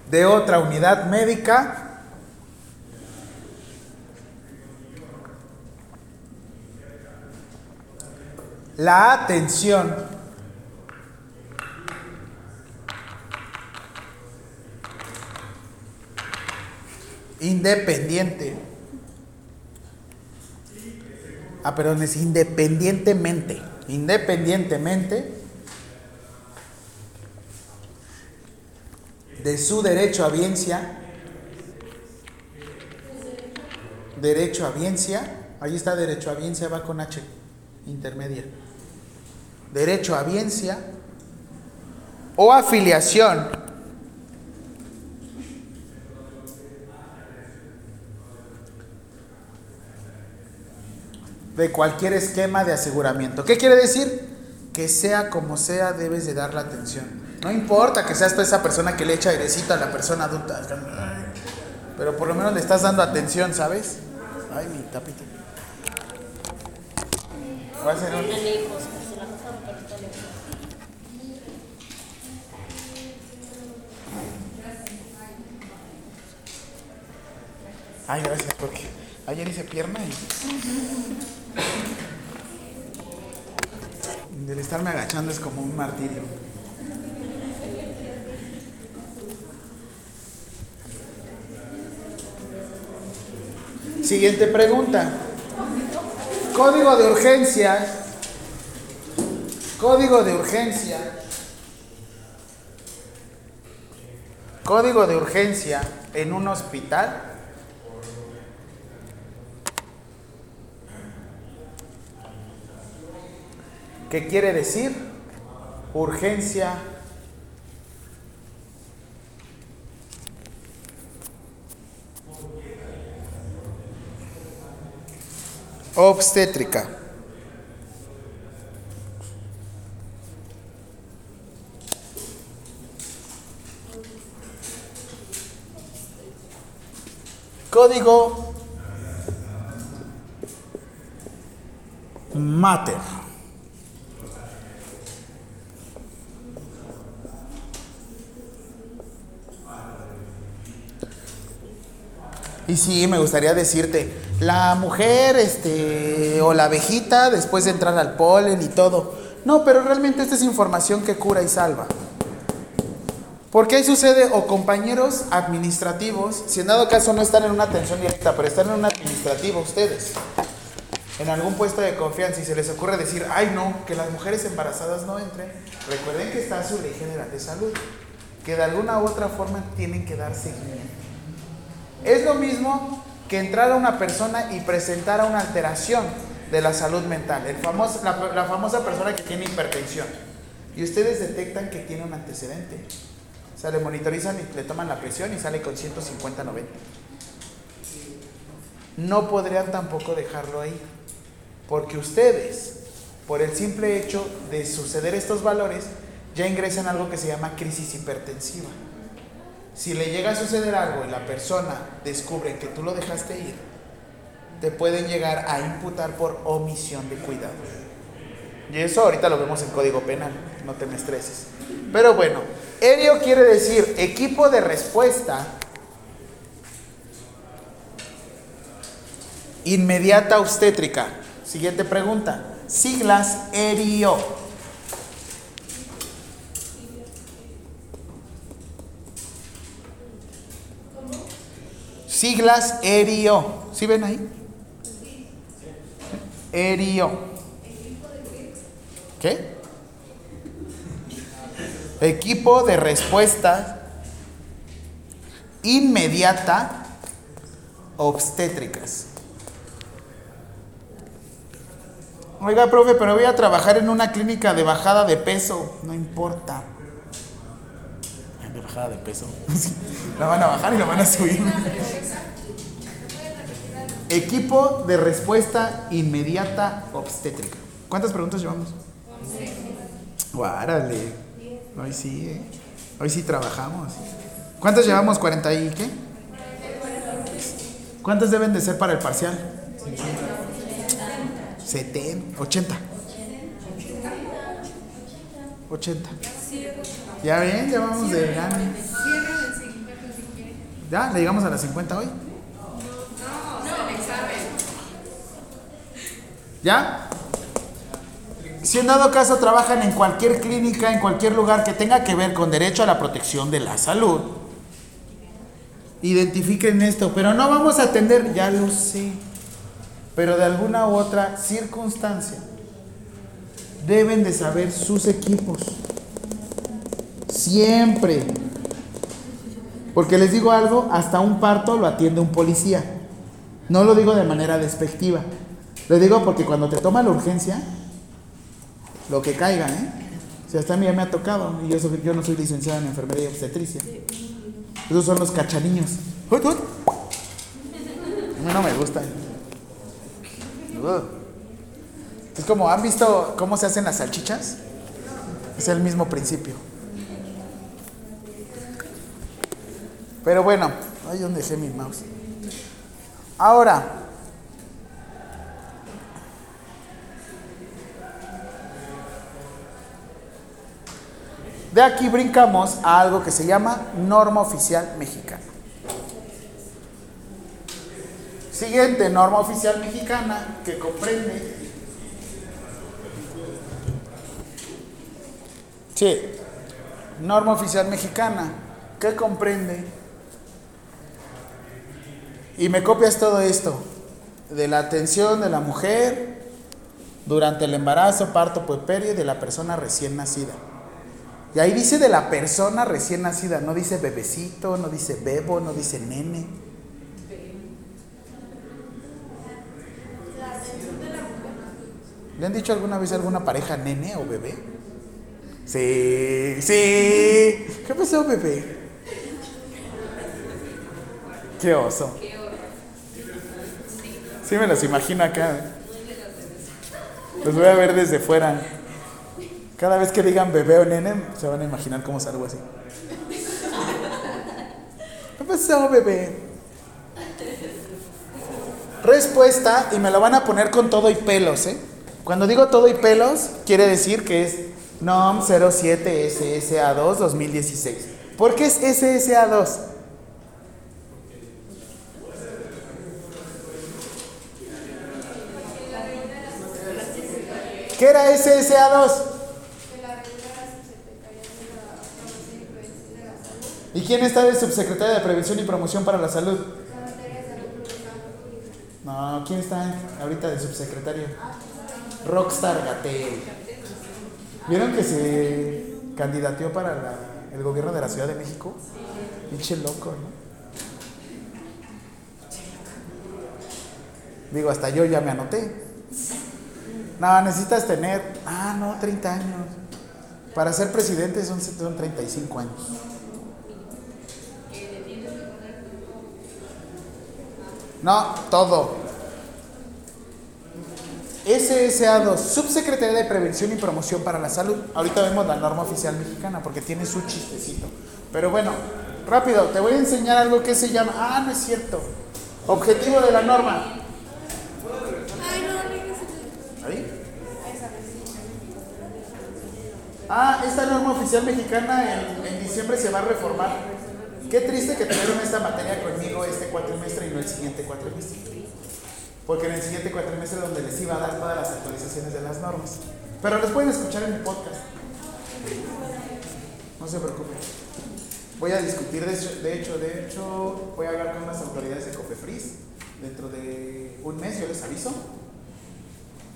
Speaker 1: de otra unidad médica la atención independiente Ah, perdón, es independientemente. Independientemente de su derecho a biencia. Derecho a biencia. Ahí está derecho a biencia, va con H intermedia. Derecho a biencia o afiliación de cualquier esquema de aseguramiento. ¿Qué quiere decir? Que sea como sea, debes de dar la atención. No importa que seas tú esa persona que le echa airecito a la persona adulta. Pero por lo menos le estás dando atención, ¿sabes? Ay, mi tapita. Va a ser un- Ay, gracias, porque ayer hice pierna y. Del estarme agachando es como un martirio. Siguiente pregunta. Código de urgencia. Código de urgencia. Código de urgencia en un hospital. ¿Qué quiere decir? Urgencia. Obstétrica. Código Mater. Y sí, me gustaría decirte, la mujer, este, o la abejita, después de entrar al polen y todo. No, pero realmente esta es información que cura y salva. Porque ahí sucede, o compañeros administrativos, si en dado caso no están en una atención directa, pero están en un administrativo ustedes, en algún puesto de confianza y se les ocurre decir, ay no, que las mujeres embarazadas no entren, recuerden que está su ley de salud, que de alguna u otra forma tienen que dar seguimiento. Es lo mismo que entrar a una persona y presentar una alteración de la salud mental, el famoso, la, la famosa persona que tiene hipertensión, y ustedes detectan que tiene un antecedente. O sea, le monitorizan y le toman la presión y sale con 150-90. No podrían tampoco dejarlo ahí, porque ustedes, por el simple hecho de suceder estos valores, ya ingresan algo que se llama crisis hipertensiva. Si le llega a suceder algo y la persona descubre que tú lo dejaste ir, te pueden llegar a imputar por omisión de cuidado. Y eso ahorita lo vemos en código penal, no te me estreses. Pero bueno, ERIO quiere decir equipo de respuesta inmediata obstétrica. Siguiente pregunta. Siglas ERIO. Siglas ERIO. ¿Sí ven ahí? ERIO. ¿Qué? Equipo de respuesta inmediata obstétricas. Oiga, profe, pero voy a trabajar en una clínica de bajada de peso. No importa. Bajada de peso. (laughs) La van a bajar y la van a subir. Equipo de respuesta inmediata obstétrica. ¿Cuántas preguntas llevamos? Guárale. Hoy sí, ¿eh? Hoy sí trabajamos. ¿Cuántas llevamos? ¿40 y qué? ¿Cuántas deben de ser para el parcial? 70, 80. 80. Ya ven, ya vamos de gane. ¿Ya? ¿Le llegamos a las 50 hoy? ¿Ya? Si en dado caso trabajan en cualquier clínica, en cualquier lugar que tenga que ver con derecho a la protección de la salud, identifiquen esto, pero no vamos a atender, ya lo sé, pero de alguna u otra circunstancia deben de saber sus equipos. Siempre. Porque les digo algo, hasta un parto lo atiende un policía. No lo digo de manera despectiva. Lo digo porque cuando te toma la urgencia, lo que caiga, ¿eh? Si hasta a mí ya me ha tocado, y yo, soy- yo no soy licenciada en enfermería y obstetricia. Esos son los cachaniños. A mí no me gustan. Ugh. Es como, ¿han visto cómo se hacen las salchichas? Es el mismo principio. Pero bueno, ahí donde dejé mi mouse. Ahora, de aquí brincamos a algo que se llama norma oficial mexicana. Siguiente norma oficial mexicana que comprende. Sí, norma oficial mexicana que comprende. Y me copias todo esto de la atención de la mujer durante el embarazo, parto, puerperio y de la persona recién nacida. Y ahí dice de la persona recién nacida, no dice bebecito, no dice bebo, no dice nene. ¿Le han dicho alguna vez a alguna pareja nene o bebé? Sí, sí. ¿Qué pasó, bebé? Qué oso. Sí me los imagino acá. Los voy a ver desde fuera. Cada vez que digan bebé o nene, se van a imaginar cómo salgo así. ¿Qué pasó, bebé? respuesta y me lo van a poner con todo y pelos, ¿eh? Cuando digo todo y pelos, quiere decir que es NOM 07 SSA2 2016. ¿Por qué es SSA2? ¿Qué era SSA2? ¿Y quién está de subsecretaria de Prevención y Promoción para la Salud? No, ¿quién está ahorita de subsecretario? Rockstar Gatel. ¿Vieron que se candidateó para el gobierno de la Ciudad de México? Pinche loco, ¿no? Digo, hasta yo ya me anoté. No, necesitas tener, ah, no, 30 años. Para ser presidente son, son 35 años. No, todo. SSA2, Subsecretaría de Prevención y Promoción para la Salud. Ahorita vemos la norma oficial mexicana porque tiene su chistecito. Pero bueno, rápido, te voy a enseñar algo que se llama. Ah, no es cierto. Objetivo de la norma. ¿Ahí? Ah, esta norma oficial mexicana en, en diciembre se va a reformar. Qué triste que tuvieron esta materia conmigo este cuatrimestre y no el siguiente cuatrimestre. Porque en el siguiente cuatrimestre es donde les iba a dar todas las actualizaciones de las normas. Pero los pueden escuchar en mi podcast. No se preocupen. Voy a discutir, de hecho, de hecho, de hecho, voy a hablar con las autoridades de Cofepris dentro de un mes, yo les aviso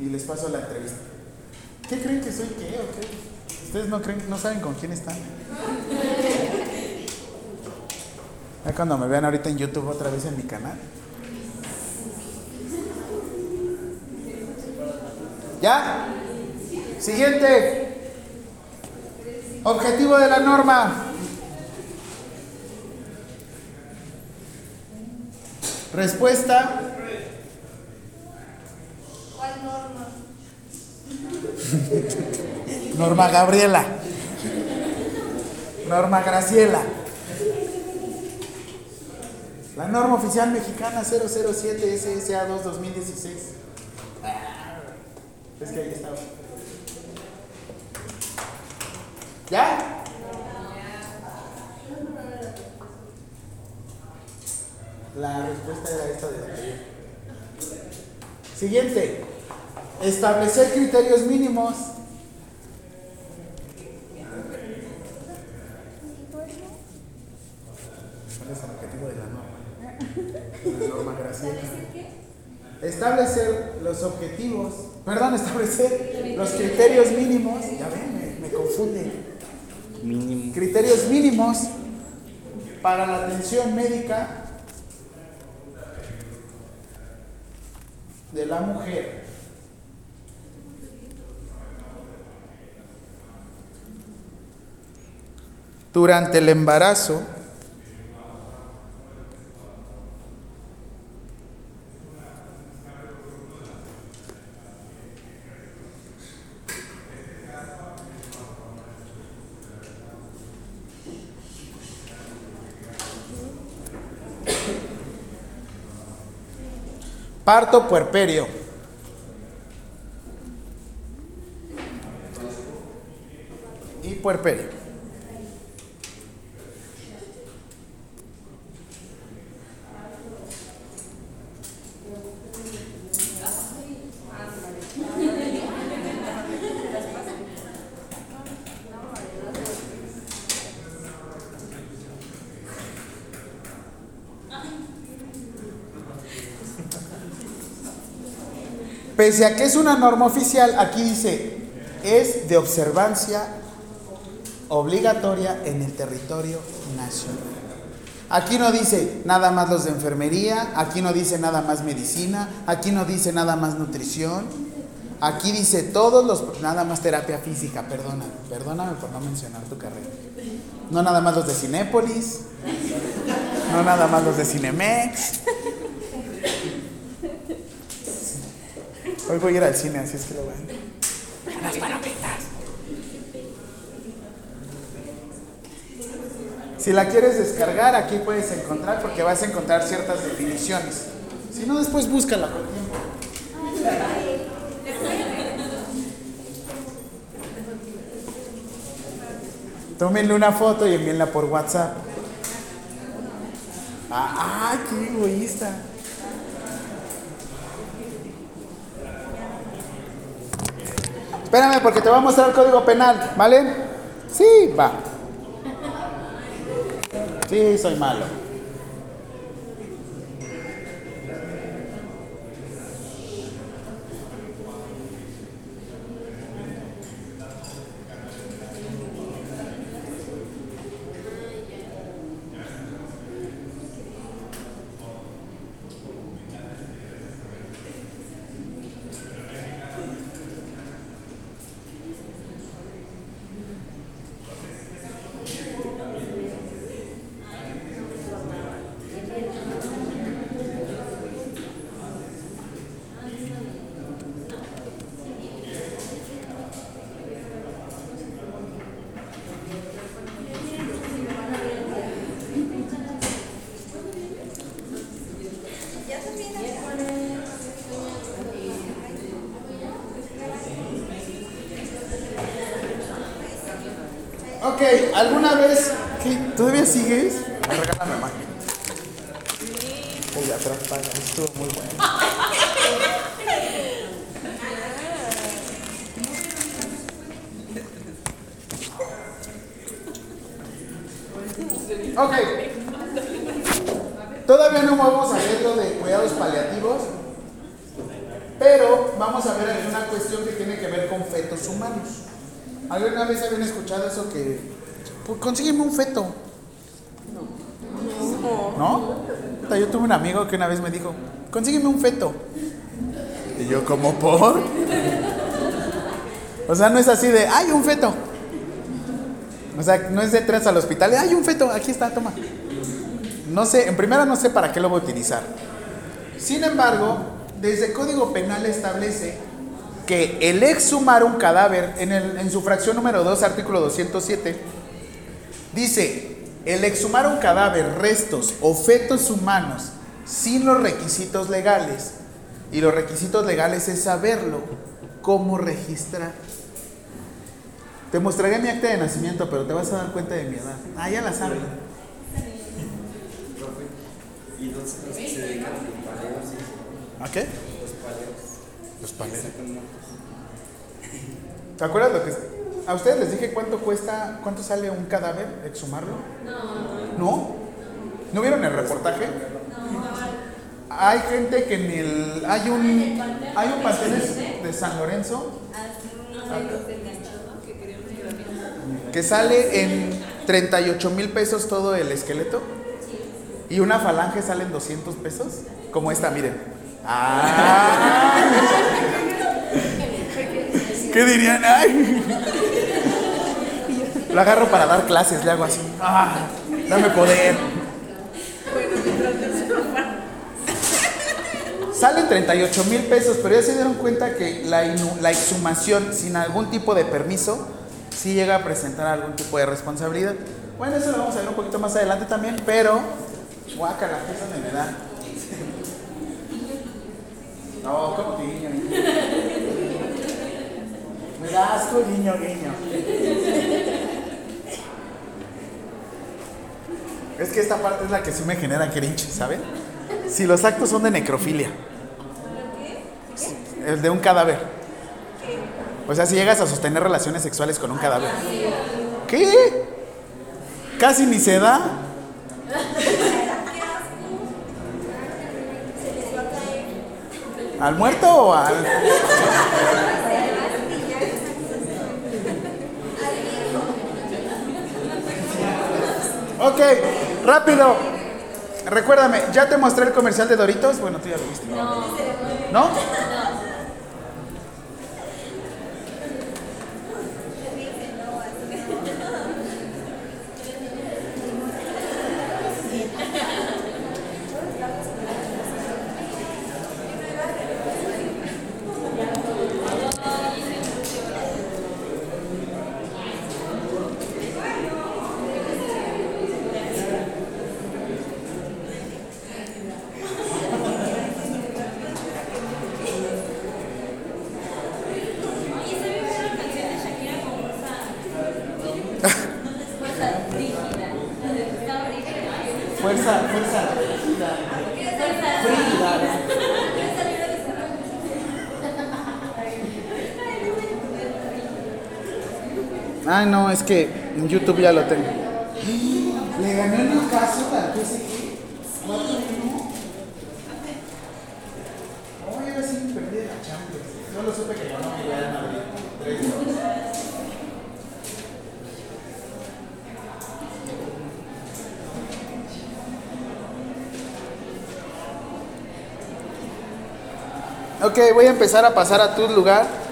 Speaker 1: y les paso la entrevista. ¿Qué creen que soy qué o qué? Ustedes no creen, no saben con quién están. Ya cuando me vean ahorita en YouTube otra vez en mi canal. ¿Ya? Siguiente. Objetivo de la norma. Respuesta.
Speaker 2: ¿Cuál norma? (laughs)
Speaker 1: Norma Gabriela. Norma Graciela. La norma oficial mexicana 007 SSA2 2016. Ah, Es que ahí estaba. ¿Ya? La respuesta era esta de anterior. Siguiente. Establecer criterios mínimos. ¿Cuál es el objetivo de la norma? La norma. Establecer los objetivos, perdón, establecer los criterios mínimos. Ya ven, me, me confunde.
Speaker 3: Mínimo.
Speaker 1: Criterios mínimos para la atención médica de la mujer. Durante el embarazo Parto puerperio. Y puerperio. Pese a que es una norma oficial, aquí dice, es de observancia obligatoria en el territorio nacional. Aquí no dice nada más los de enfermería, aquí no dice nada más medicina, aquí no dice nada más nutrición, aquí dice todos los, nada más terapia física, perdóname, perdóname por no mencionar tu carrera. No nada más los de Cinépolis, no nada más los de Cinemex. Hoy voy a ir al cine, así es que lo voy a... Las palomitas. Si la quieres descargar, aquí puedes encontrar, porque vas a encontrar ciertas definiciones. Si no, después búscala con tiempo. Tómenle una foto y envíenla por WhatsApp. Ah, ¡Ay, qué egoísta! Espérame porque te voy a mostrar el código penal, ¿vale? Sí, va. Sí, soy malo. Ok, ¿alguna vez ¿qué? todavía sigues? Me regálame más. Oye, atrás paga, estuvo muy bueno. Ok. Todavía no vamos a ver de cuidados paliativos, pero vamos a ver alguna cuestión que tiene que ver con fetos humanos. ¿Alguna vez habían escuchado eso que... Pues consígueme un feto. ¿No? Puta, Yo tuve un amigo que una vez me dijo, consígueme un feto. Y yo, como por? O sea, no es así de, hay un feto. O sea, no es de tres al hospital, hay un feto, aquí está, toma. No sé, en primera no sé para qué lo voy a utilizar. Sin embargo, desde el Código Penal establece que el exhumar un cadáver, en, el- en su fracción número 2, artículo 207, dice, el exhumar un cadáver, restos o fetos humanos sin los requisitos legales, y los requisitos legales es saberlo, cómo registrar. Te mostraré mi acta de nacimiento, pero te vas a dar cuenta de mi edad. Ah, ya la sabes.
Speaker 3: Y los, los que se dedican a los paleos,
Speaker 1: ¿A qué?
Speaker 3: los paleos.
Speaker 1: Los. ¿Te acuerdas lo que a ustedes les dije cuánto cuesta, cuánto sale un cadáver exhumarlo? No. ¿No? ¿No vieron el reportaje? Hay gente que en el hay un hay un pastel de San Lorenzo que sale en 38 mil pesos todo el esqueleto y una falange sale en 200 pesos, como esta, miren. Ah. ¿Qué dirían? Lo agarro para dar clases, le hago así. Ah, dame poder. Salen 38 mil pesos, pero ya se dieron cuenta que la, la exhumación sin algún tipo de permiso sí llega a presentar algún tipo de responsabilidad. Bueno, eso lo vamos a ver un poquito más adelante también, pero guácala, que eso me da. No, como que guiño, guiño. Me da asco, guiño, guiño. Es que esta parte es la que sí me genera cringe, ¿saben? Si los actos son de necrofilia. El de un cadáver. O sea, si llegas a sostener relaciones sexuales con un cadáver. ¿Qué? Casi ni se da. (laughs) ¿Al muerto o al.? Ok, rápido. Recuérdame, ¿ya te mostré el comercial de Doritos? Bueno, tú ya lo viste. ¿No? sí. es que en YouTube ya lo tengo. Le gané un caso al PSG. ¿Cuatro uno? Oye, ahora sí me perdí de la Champions. Solo supe que ganó mi Real Madrid. Tres dos. Ok, voy a empezar a pasar a tu lugar.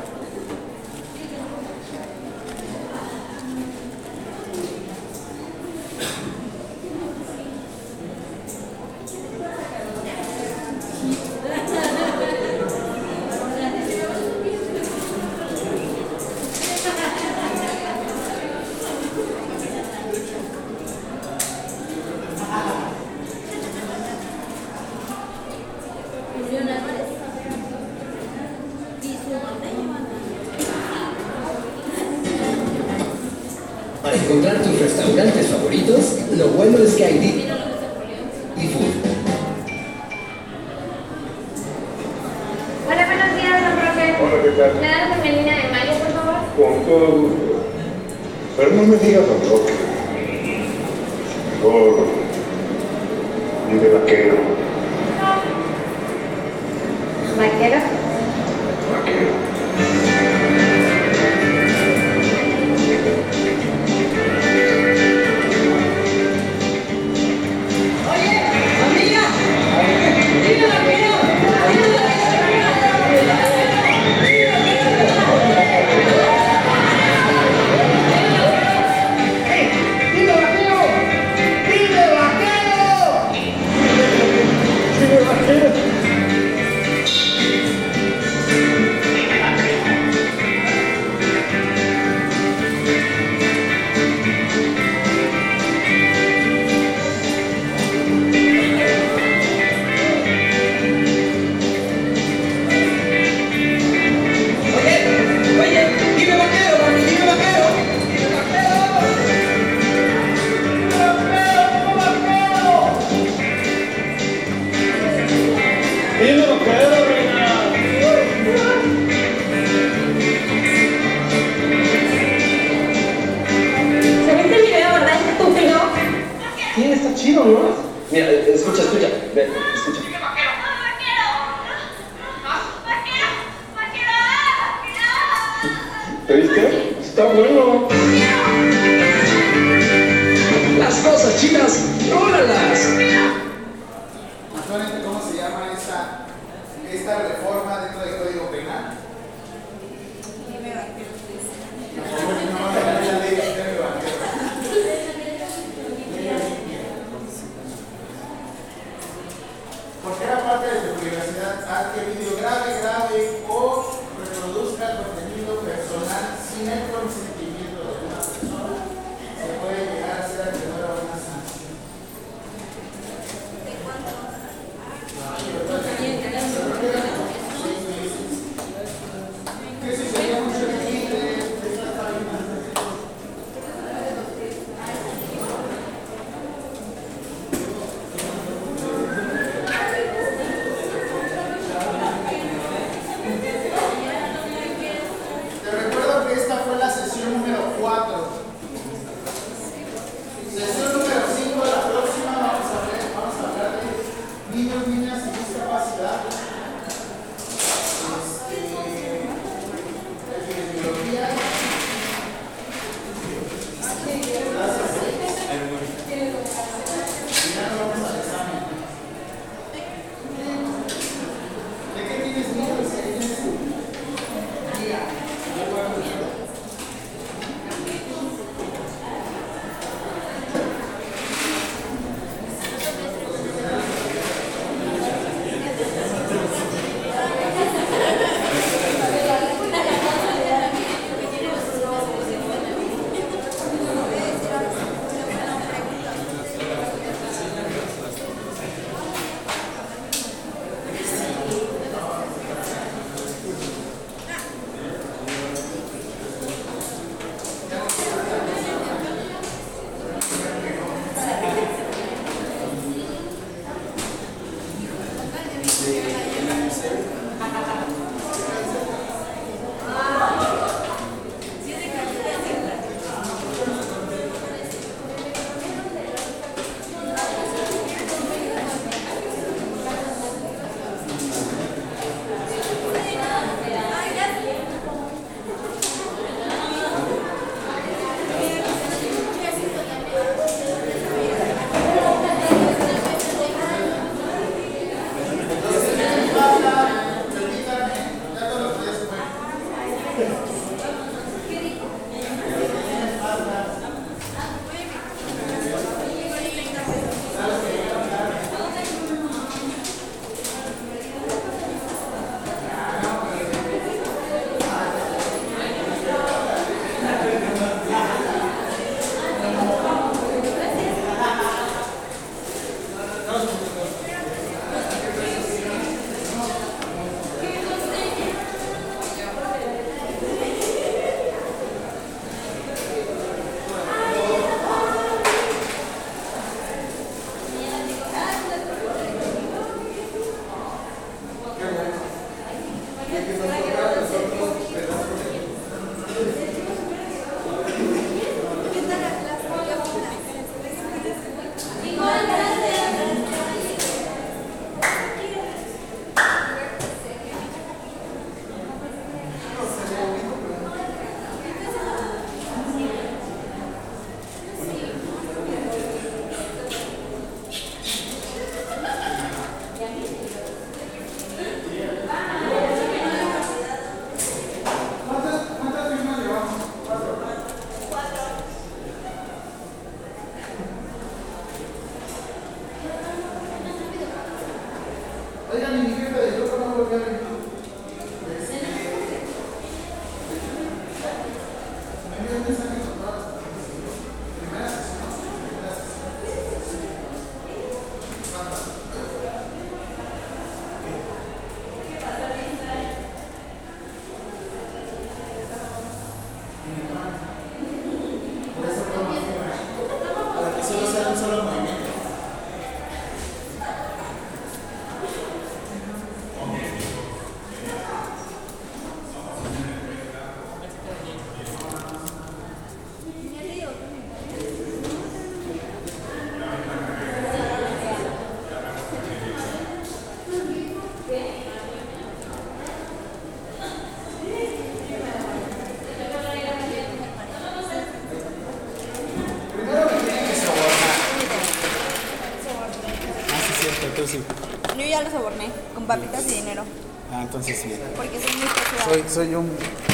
Speaker 2: Soy
Speaker 1: un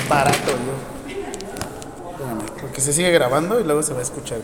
Speaker 1: barato yo. Porque se sigue grabando y luego se va a escuchar.